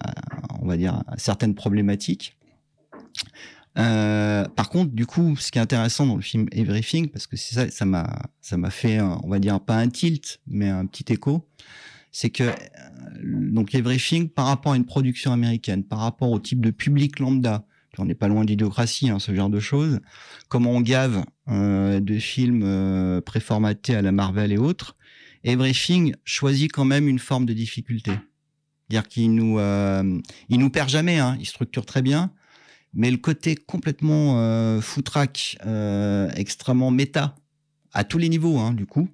Speaker 8: on va dire, certaines problématiques. Euh, par contre, du coup, ce qui est intéressant dans le film Everything, parce que c'est ça, ça m'a, ça m'a fait, un- on va dire, pas un tilt, mais un petit écho, c'est que euh, donc Everything, par rapport à une production américaine, par rapport au type de public lambda, on n'est pas loin d'idiocratie, hein, ce genre de choses. Comment on gave euh, de films euh, préformatés à la Marvel et autres. Everything choisit quand même une forme de difficulté. C'est-à-dire qu'il nous, euh, il nous perd jamais, hein, il structure très bien, mais le côté complètement euh, foutraque, euh, extrêmement méta, à tous les niveaux, hein, du coup,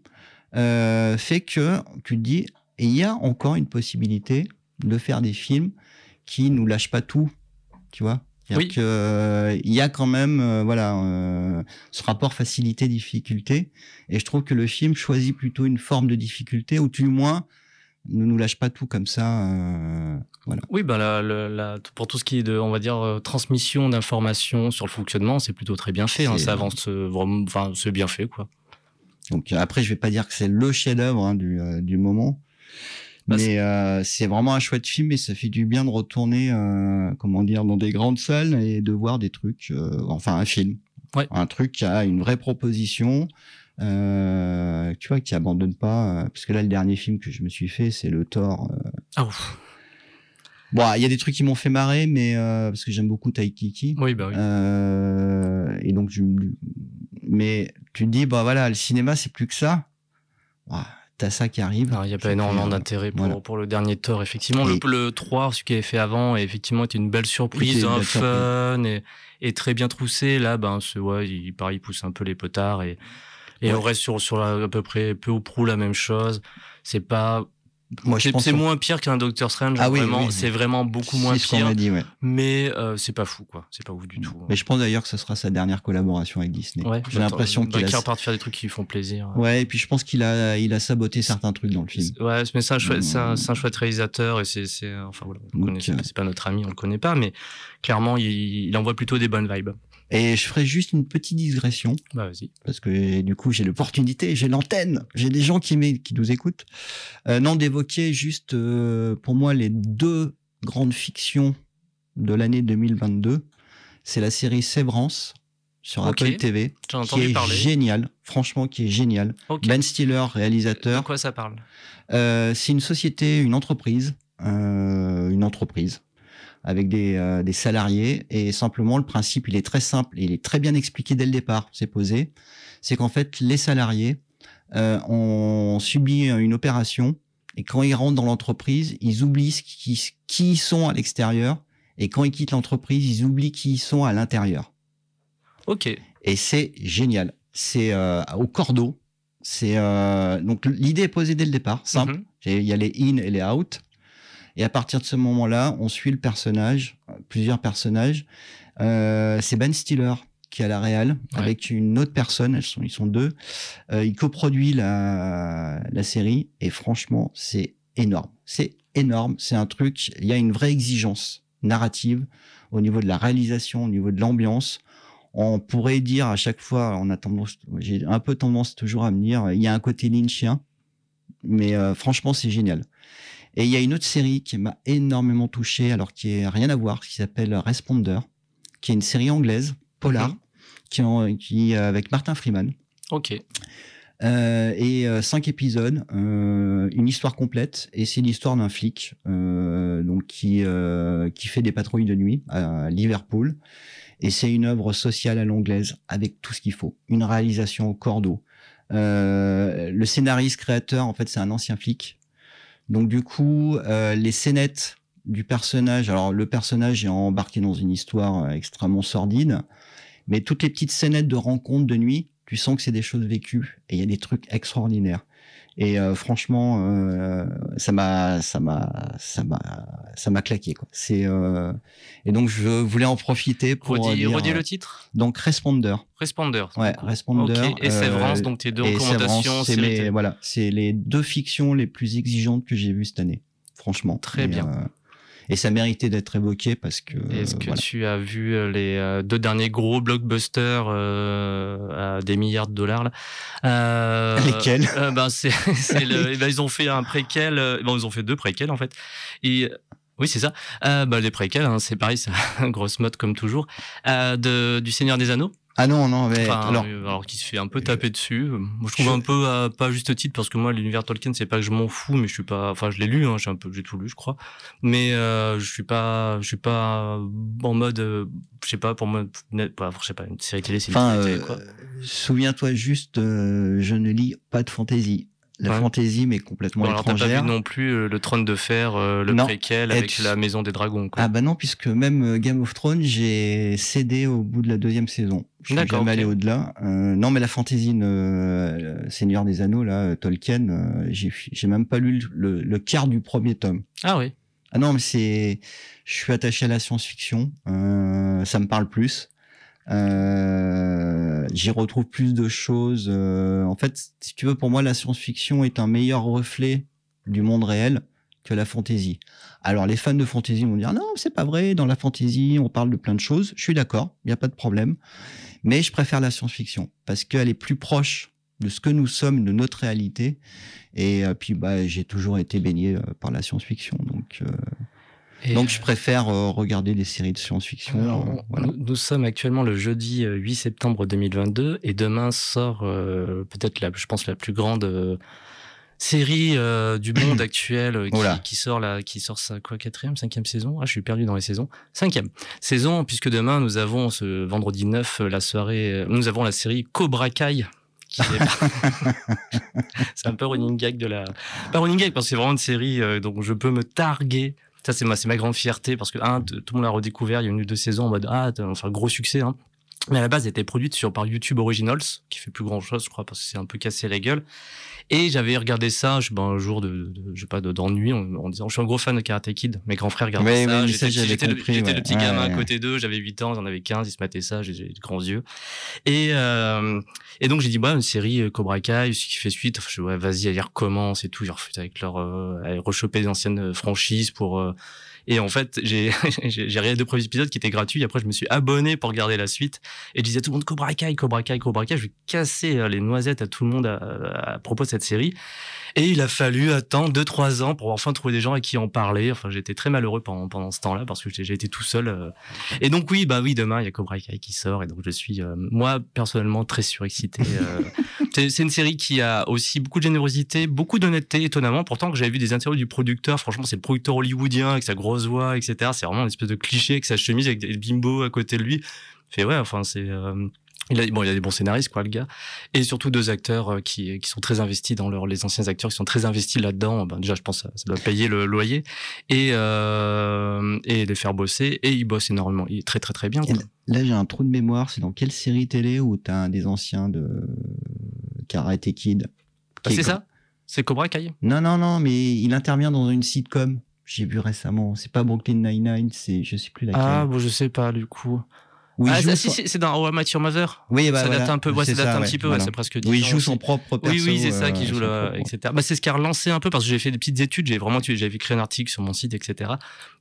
Speaker 8: euh, fait que tu te dis, il y a encore une possibilité de faire des films qui nous lâchent pas tout, tu vois.
Speaker 7: Oui.
Speaker 8: que, euh, il y a quand même, euh, voilà, euh, ce rapport facilité-difficulté, et je trouve que le film choisit plutôt une forme de difficulté, ou du moins ne nous lâche pas tout comme ça. euh, voilà.
Speaker 7: Oui, ben la, la- la- pour tout ce qui est de, on va dire, euh, transmission d'informations sur le fonctionnement, c'est plutôt très bien fait. hein, ça avance euh, enfin, c'est bien fait, quoi.
Speaker 8: Donc après, je vais pas dire que c'est le chef-d'œuvre hein, du, euh, du moment,
Speaker 7: Bah,
Speaker 8: mais euh, c'est vraiment un chouette film et ça fait du bien de retourner, comment dire, dans des grandes salles et de voir des trucs, enfin un film,
Speaker 7: Ouais.
Speaker 8: un truc qui a une vraie proposition, euh, tu vois, qui abandonne pas. euh, parce que là, le dernier film que je me suis fait, c'est le Thor. euh.
Speaker 7: Ah, ouf.
Speaker 8: Bon, il y a des trucs qui m'ont fait marrer, mais euh, parce que j'aime beaucoup Taiki.
Speaker 7: Oui, bah oui.
Speaker 8: Et donc, je, mais tu te dis, bah voilà, le cinéma, c'est plus que ça. T'as ça qui arrive.
Speaker 7: Alors, Il n'y a pas énormément d'intérêt pour,
Speaker 8: voilà.
Speaker 7: pour le dernier Thor, effectivement. Le, le 3, ce qu'il avait fait avant, effectivement, était une belle surprise, un fun et, et très bien troussé. Là, ben, ce, ouais, il, pareil, il pousse un peu les potards et, et
Speaker 8: Ouais.
Speaker 7: on reste sur, sur la- à peu près peu ou prou la même chose. C'est pas.
Speaker 8: Moi, je pense
Speaker 7: c'est moins pire qu'un Doctor Strange.
Speaker 8: Ah oui,
Speaker 7: c'est vraiment beaucoup moins
Speaker 8: C'est ce qu'on
Speaker 7: pire.
Speaker 8: dit, ouais.
Speaker 7: Mais euh, c'est pas fou, quoi. C'est pas ouf du tout.
Speaker 8: Mais je pense d'ailleurs que ce sera sa dernière collaboration avec Disney.
Speaker 7: Ouais,
Speaker 8: J'ai l'impression qu'il a.
Speaker 7: repart faire des trucs qui font plaisir.
Speaker 8: Ouais, et puis je pense qu'il a, il a saboté certains trucs dans le film.
Speaker 7: Ouais, mais c'est un, chouette, c'est un, c'est un chouette réalisateur et c'est, c'est enfin voilà,
Speaker 8: euh,
Speaker 7: c'est pas notre ami, on le connaît pas, mais clairement il, il envoie plutôt des bonnes vibes.
Speaker 8: Et je ferai juste une petite digression
Speaker 7: Bah vas-y.
Speaker 8: parce que du coup j'ai l'opportunité, j'ai l'antenne, j'ai des gens qui, nous écoutent. Euh, non, d'évoquer juste euh, pour moi les deux grandes fictions de l'année 2022. C'est la série Sévrance sur
Speaker 7: Ok.
Speaker 8: Apple TV,
Speaker 7: J'en
Speaker 8: qui est
Speaker 7: parler.
Speaker 8: génial, franchement qui est génial. Ben Stiller,
Speaker 7: De
Speaker 8: réalisateur.
Speaker 7: quoi ça parle?
Speaker 8: Euh, c'est une société, une entreprise, euh, une entreprise avec des, euh, des salariés et simplement le principe il est très simple et il est très bien expliqué dès le départ. C'est posé, c'est qu'en fait les salariés euh, ont subi une opération et quand ils rentrent dans l'entreprise, ils oublient ce qui, qui ils sont à l'extérieur et quand ils quittent l'entreprise, ils oublient qui ils sont à l'intérieur.
Speaker 7: Ok.
Speaker 8: Et c'est génial. C'est euh, au cordeau. C'est euh, donc l'idée est posée dès le départ, simple.
Speaker 7: Mhm.
Speaker 8: Il y a les in et les out. Et à partir de ce moment-là, on suit le personnage, plusieurs personnages. Euh, c'est Ben Stiller qui est à la réal
Speaker 7: Ouais.
Speaker 8: avec une autre personne. Elles sont, ils sont deux. Euh, il coproduit la, la série et franchement, c'est énorme. C'est énorme. C'est un truc. Il y a une vraie exigence narrative au niveau de la réalisation, au niveau de l'ambiance. On pourrait dire à chaque fois, on a tendance, j'ai un peu tendance toujours à me dire, il y a un côté lynchien, mais euh, franchement, c'est génial. Et il y a une autre série qui m'a énormément touché, alors qui est rien à voir, qui s'appelle Responder, qui est une série anglaise, polar, qui, en- qui est avec Martin Freeman.
Speaker 7: Ok.
Speaker 8: Euh, et euh, cinq épisodes, euh, une histoire complète, et c'est l'histoire d'un flic euh, donc qui euh, qui fait des patrouilles de nuit à Liverpool, et c'est une œuvre sociale à l'anglaise avec tout ce qu'il faut, une réalisation au cordeau. Euh, le scénariste créateur, en fait, c'est un ancien flic, donc du coup, euh, les scénettes du personnage, alors le personnage est embarqué dans une histoire euh, extrêmement sordide, mais toutes les petites scénettes de rencontres de nuit Tu sens que c'est des choses vécues et il y a des trucs extraordinaires. Et euh, franchement, euh, ça m'a, ça m'a, ça m'a, ça m'a claqué quoi. C'est euh, et donc je voulais en profiter pour
Speaker 7: Redis,
Speaker 8: dire,
Speaker 7: redis
Speaker 8: euh,
Speaker 7: le titre?
Speaker 8: donc Responder.
Speaker 7: Responder.
Speaker 8: Ouais. Responder.
Speaker 7: Et
Speaker 8: euh,
Speaker 7: Sévrance, donc tes deux recommandations.
Speaker 8: C'est mes- voilà, c'est les deux fictions les plus exigeantes que j'ai vues cette année. Franchement.
Speaker 7: Très
Speaker 8: Et,
Speaker 7: bien.
Speaker 8: Et ça méritait d'être évoqué parce que.
Speaker 7: Est-ce que
Speaker 8: voilà.
Speaker 7: tu as vu euh, les euh, deux derniers gros blockbusters euh, à des milliards de dollars là? Euh,
Speaker 8: Lesquels?
Speaker 7: ben c'est, (laughs) le, (laughs) eh ben, ils ont fait un préquel. bon, ils ont fait deux préquels en fait. Et oui, c'est ça. Euh, bah, les préquels, hein, c'est pareil, c'est (laughs) grosse mode comme toujours. Euh, de, du Seigneur des Anneaux.
Speaker 8: Ah non, non, mais
Speaker 7: Enfin,
Speaker 8: alors.
Speaker 7: euh, alors qui se fait un peu
Speaker 8: je-
Speaker 7: taper dessus. Moi, je trouve
Speaker 8: je-
Speaker 7: un peu à pas à juste titre parce que moi, l'univers Tolkien, c'est pas que je m'en fous, mais je suis pas. Enfin, je l'ai lu, hein, j'ai un peu, j'ai tout lu, je crois. Mais euh, je suis pas, je suis pas en mode, euh, je sais pas, pour moi, net- pas, je sais pas, une série télé, c'est une
Speaker 8: Enfin,
Speaker 7: série
Speaker 8: euh,
Speaker 7: télé, quoi.
Speaker 8: souviens-toi juste, euh, je ne lis pas de fantaisie. La
Speaker 7: Ouais.
Speaker 8: fantaisie m'est complètement
Speaker 7: Bon, alors t'as pas
Speaker 8: étrangère.
Speaker 7: vu non plus euh, le Trône de Fer, euh, le
Speaker 8: Non.
Speaker 7: préquel avec
Speaker 8: tu-
Speaker 7: la Maison des Dragons, quoi.
Speaker 8: Ah bah non, puisque même euh, Game of Thrones, j'ai cédé au bout de la deuxième saison. Je suis jamais allé au-delà. Euh, non, mais la fantasy euh, Seigneur des Anneaux, là, Tolkien, euh, j'ai j'ai même pas lu le, le quart du premier tome.
Speaker 7: Ah oui.
Speaker 8: Ah non, mais c'est, je suis attaché à la science-fiction. Euh, ça me parle plus. Euh, J'y retrouve plus de choses. Euh, en fait, si tu veux, pour moi, la science-fiction est un meilleur reflet du monde réel que la fantasy. Alors, les fans de fantasy vont dire non, c'est pas vrai. Dans la fantasy, on parle de plein de choses. Je suis d'accord, il n'y a pas de problème. Mais je préfère la science-fiction parce qu'elle est plus proche de ce que nous sommes, de notre réalité. Et euh, puis, bah, j'ai toujours été baigné par la science-fiction, donc. euh,
Speaker 7: Et,
Speaker 8: donc je préfère euh, regarder des séries de science-fiction. Euh, voilà.
Speaker 7: nous, nous sommes actuellement le jeudi euh, 8 septembre 2022 et demain sort euh, peut-être la, je pense la plus grande euh, série euh, du (clears throat) monde actuel euh, qui, qui sort la, qui sort sa quoi quatrième, cinquième saison? Ah, je suis perdu dans les saisons. Cinquième saison puisque demain nous avons ce vendredi 9 euh, la soirée, euh, nous avons la série Cobra Kai. (laughs) (laughs) c'est un peu running gag de la, pas running gag parce que c'est vraiment une série euh, dont je peux me targuer ça, c'est ma, ma grande fierté parce que, un, tout le monde l'a redécouvert. Il y a une deux saisons en mode, ah, enfin, gros succès, hein. Mais à la base, elle était produite sur, par YouTube Originals, qui fait plus grand chose, je crois, parce que c'est un peu cassé la gueule. Et j'avais regardé ça, je, ben, un jour de, de- je sais pas, de- d'ennui, en, en disant, je suis un gros fan de Karate Kid. Mes grands frères regardaient ça. J'étais le-
Speaker 8: ouais.
Speaker 7: le petit
Speaker 8: Ouais,
Speaker 7: gamin à côté d'eux, j'avais 8 ans, j'en avais 15, ils se mettaient ça, j'ai j'ai de grands yeux. Et, euh, et donc j'ai dit bah une série euh, Cobra Kai ce qui fait suite enfin, je ouais vas-y elle recommence et tout ils refont avec leur euh, rechoper des anciennes euh, franchises pour euh, et en fait j'ai (laughs) regardé deux premiers épisodes qui étaient gratuits. Après je me suis abonné pour regarder la suite. Et je disais à tout le monde Cobra Kai Cobra Kai Cobra Kai. Je vais casser euh, les noisettes à tout le monde à, à propos de cette série. Et il a fallu attendre deux trois ans pour enfin trouver des gens à qui en parler. Enfin j'étais très malheureux pendant pendant ce temps-là parce que j'ai j'ai été tout seul euh, et donc oui, bah oui, demain il y a Cobra Kai qui sort. Et donc je suis euh, moi personnellement très surexcité. euh. C'est une série qui a aussi beaucoup de générosité, beaucoup d'honnêteté, étonnamment. Pourtant que j'avais vu des interviews du producteur, franchement c'est le producteur hollywoodien avec sa grosse voix, etc. C'est vraiment une espèce de cliché avec sa chemise avec des bimbos à côté de lui. Fait ouais, enfin c'est euh, il a, bon, il a des bons scénaristes, quoi, le gars. Et surtout deux acteurs euh, qui, qui sont très investis dans leur, les anciens acteurs qui sont très investis là-dedans. Ben, déjà, je pense que ça, ça doit payer le loyer et, euh, et les faire bosser. Et ils bossent énormément. Il est très, très, très bien. Quoi.
Speaker 8: Là, j'ai un trou de mémoire. C'est dans quelle série télé où t'as un des anciens de Karate Kid
Speaker 7: Ah,
Speaker 8: qui
Speaker 7: c'est
Speaker 8: est-
Speaker 7: ça? C'est Cobra Kai?
Speaker 8: Non, non, non, mais il intervient dans une sitcom. J'ai vu récemment. C'est pas Brooklyn Nine-Nine, c'est je sais plus laquelle.
Speaker 7: Ah, bon, je sais pas, du coup.
Speaker 8: Où
Speaker 7: ah,
Speaker 8: joue son-
Speaker 7: c'est dans How I Met Your Mother.
Speaker 8: Oui, bah,
Speaker 7: ça date
Speaker 8: voilà.
Speaker 7: un peu, ouais, ça date
Speaker 8: ça,
Speaker 7: un
Speaker 8: ouais,
Speaker 7: petit peu,
Speaker 8: voilà.
Speaker 7: ouais, c'est presque
Speaker 8: Où il
Speaker 7: 10
Speaker 8: joue son propre perso.
Speaker 7: Oui, oui, c'est ça qui
Speaker 8: euh,
Speaker 7: joue
Speaker 8: son
Speaker 7: le,
Speaker 8: propre-
Speaker 7: etc. Bah, c'est ce qui a relancé un peu parce que j'ai fait des petites études, j'ai vraiment, j'avais écrit un article sur mon site, etc.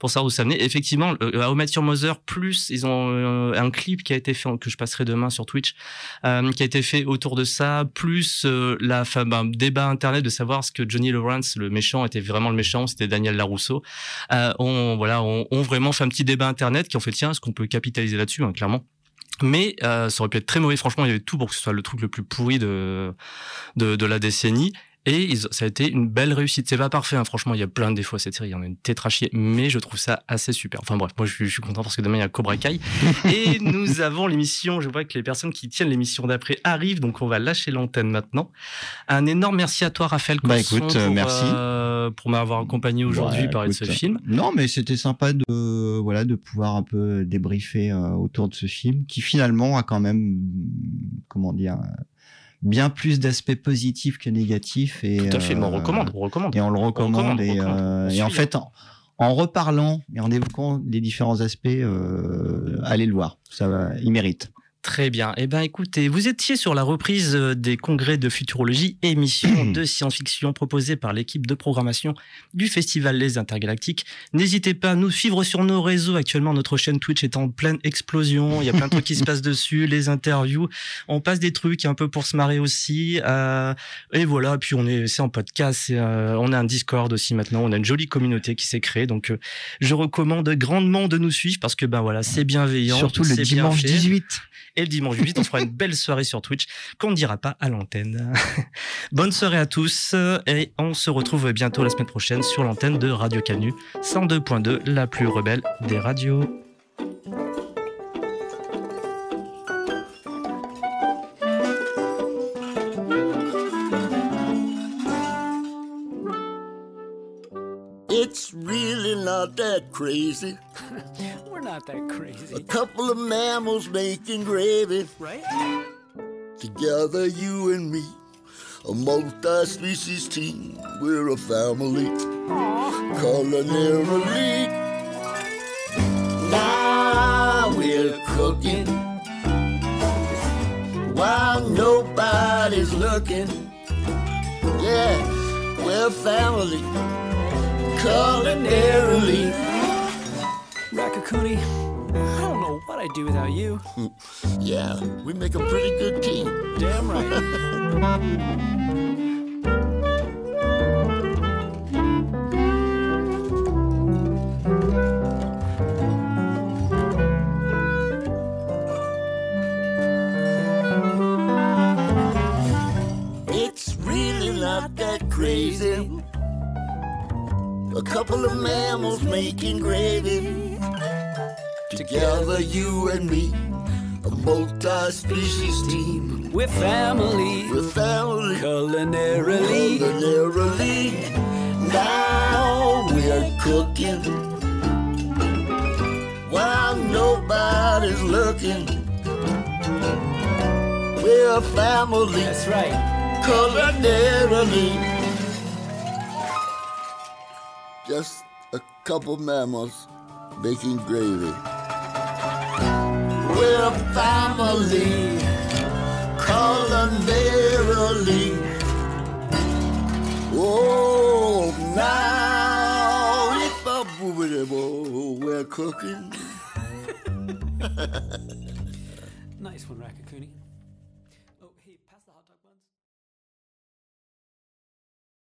Speaker 7: pour savoir où ça venait. Effectivement, le- How I Met Your Mother, plus ils ont euh, un clip qui a été fait, que je passerai demain sur Twitch, euh, qui a été fait autour de ça, plus euh, la, enfin, ben, débat internet de savoir ce que Johnny Lawrence, le méchant, était vraiment le méchant, c'était Daniel Larousseau. Euh, on, voilà, on, on vraiment fait un petit débat internet qui ont fait tiens, est-ce qu'on peut capitaliser là-dessus, hein, Mais euh, ça aurait pu être très mauvais. Franchement, il y avait tout pour que ce soit le truc le plus pourri de la décennie. Et ils- ça a été une belle réussite. C'est pas parfait, hein. franchement, il y a plein de défauts à cette série. Il y en a une tétrachier, mais je trouve ça assez super. Enfin bref, moi je suis, je suis content parce que demain il y a Cobra Kai. (laughs) Et nous avons l'émission, je vois que les personnes qui tiennent l'émission d'après arrivent, donc on va lâcher l'antenne maintenant. Un énorme merci à toi, Raphaël
Speaker 8: Bah, écoute,
Speaker 7: pour,
Speaker 8: merci.
Speaker 7: euh, pour m'avoir accompagné aujourd'hui
Speaker 8: Ouais,
Speaker 7: parler de ce film.
Speaker 8: Non, mais c'était sympa de voilà de pouvoir un peu débriefer euh, autour de ce film qui finalement a quand même comment dire bien plus d'aspects positifs que négatifs. Et,
Speaker 7: Tout à fait, mais on
Speaker 8: euh,
Speaker 7: recommande, on recommande.
Speaker 8: Et on le recommande.
Speaker 7: recommande,
Speaker 8: et,
Speaker 7: on recommande.
Speaker 8: euh, et en
Speaker 7: suit,
Speaker 8: fait, en, en reparlant et en évoquant les différents aspects, euh, allez le voir. Ça va, il mérite.
Speaker 7: Très bien. Eh ben, écoutez, vous étiez sur la reprise euh, des congrès de futurologie, émission (clears throat) de science-fiction proposée par l'équipe de programmation du Festival Les Intergalactiques. N'hésitez pas à nous suivre sur nos réseaux. Actuellement, notre chaîne Twitch est en pleine explosion. Il y a plein de trucs qui se (laughs) passent dessus, les interviews. On passe des trucs un peu pour se marrer aussi. Euh, et voilà. Puis on est, c'est en podcast. euh, on a un Discord aussi maintenant. On a une jolie communauté qui s'est créée. Donc, euh, je recommande grandement de nous suivre parce que ben voilà, c'est bienveillant.
Speaker 8: Surtout le
Speaker 7: bien
Speaker 8: dimanche
Speaker 7: fait.
Speaker 8: 18.
Speaker 7: Et le dimanche 8, on fera une belle soirée sur Twitch qu'on ne dira pas à l'antenne. (laughs) Bonne soirée à tous et on se retrouve bientôt la semaine prochaine sur l'antenne de Radio Canu 102.2, la plus rebelle des radios.
Speaker 9: It's really not that crazy. (laughs)
Speaker 4: We're not that crazy.
Speaker 9: A couple of mammals making gravy.
Speaker 4: Right?
Speaker 9: Together, you and me. A multi species team. We're a family. Culinarily. Now we're cooking. While nobody's looking. Yeah, we're family. Culinarily.
Speaker 4: Rakakuni, I don't know what I'd do without you. (laughs)
Speaker 9: Yeah, we make a pretty good team.
Speaker 4: Damn right. (laughs)
Speaker 9: making gravy. Together, you and me, a multi species team.
Speaker 4: We're family.
Speaker 9: We're family.
Speaker 4: Culinarily.
Speaker 9: Culinarily. Now we're cooking. While nobody's looking. We're family.
Speaker 4: That's right.
Speaker 9: culinarily. Just a couple mammals making gravy. We're family, culinarily. Oh, now if I'm we're cooking. (laughs)
Speaker 4: Nice one, Rakakuni.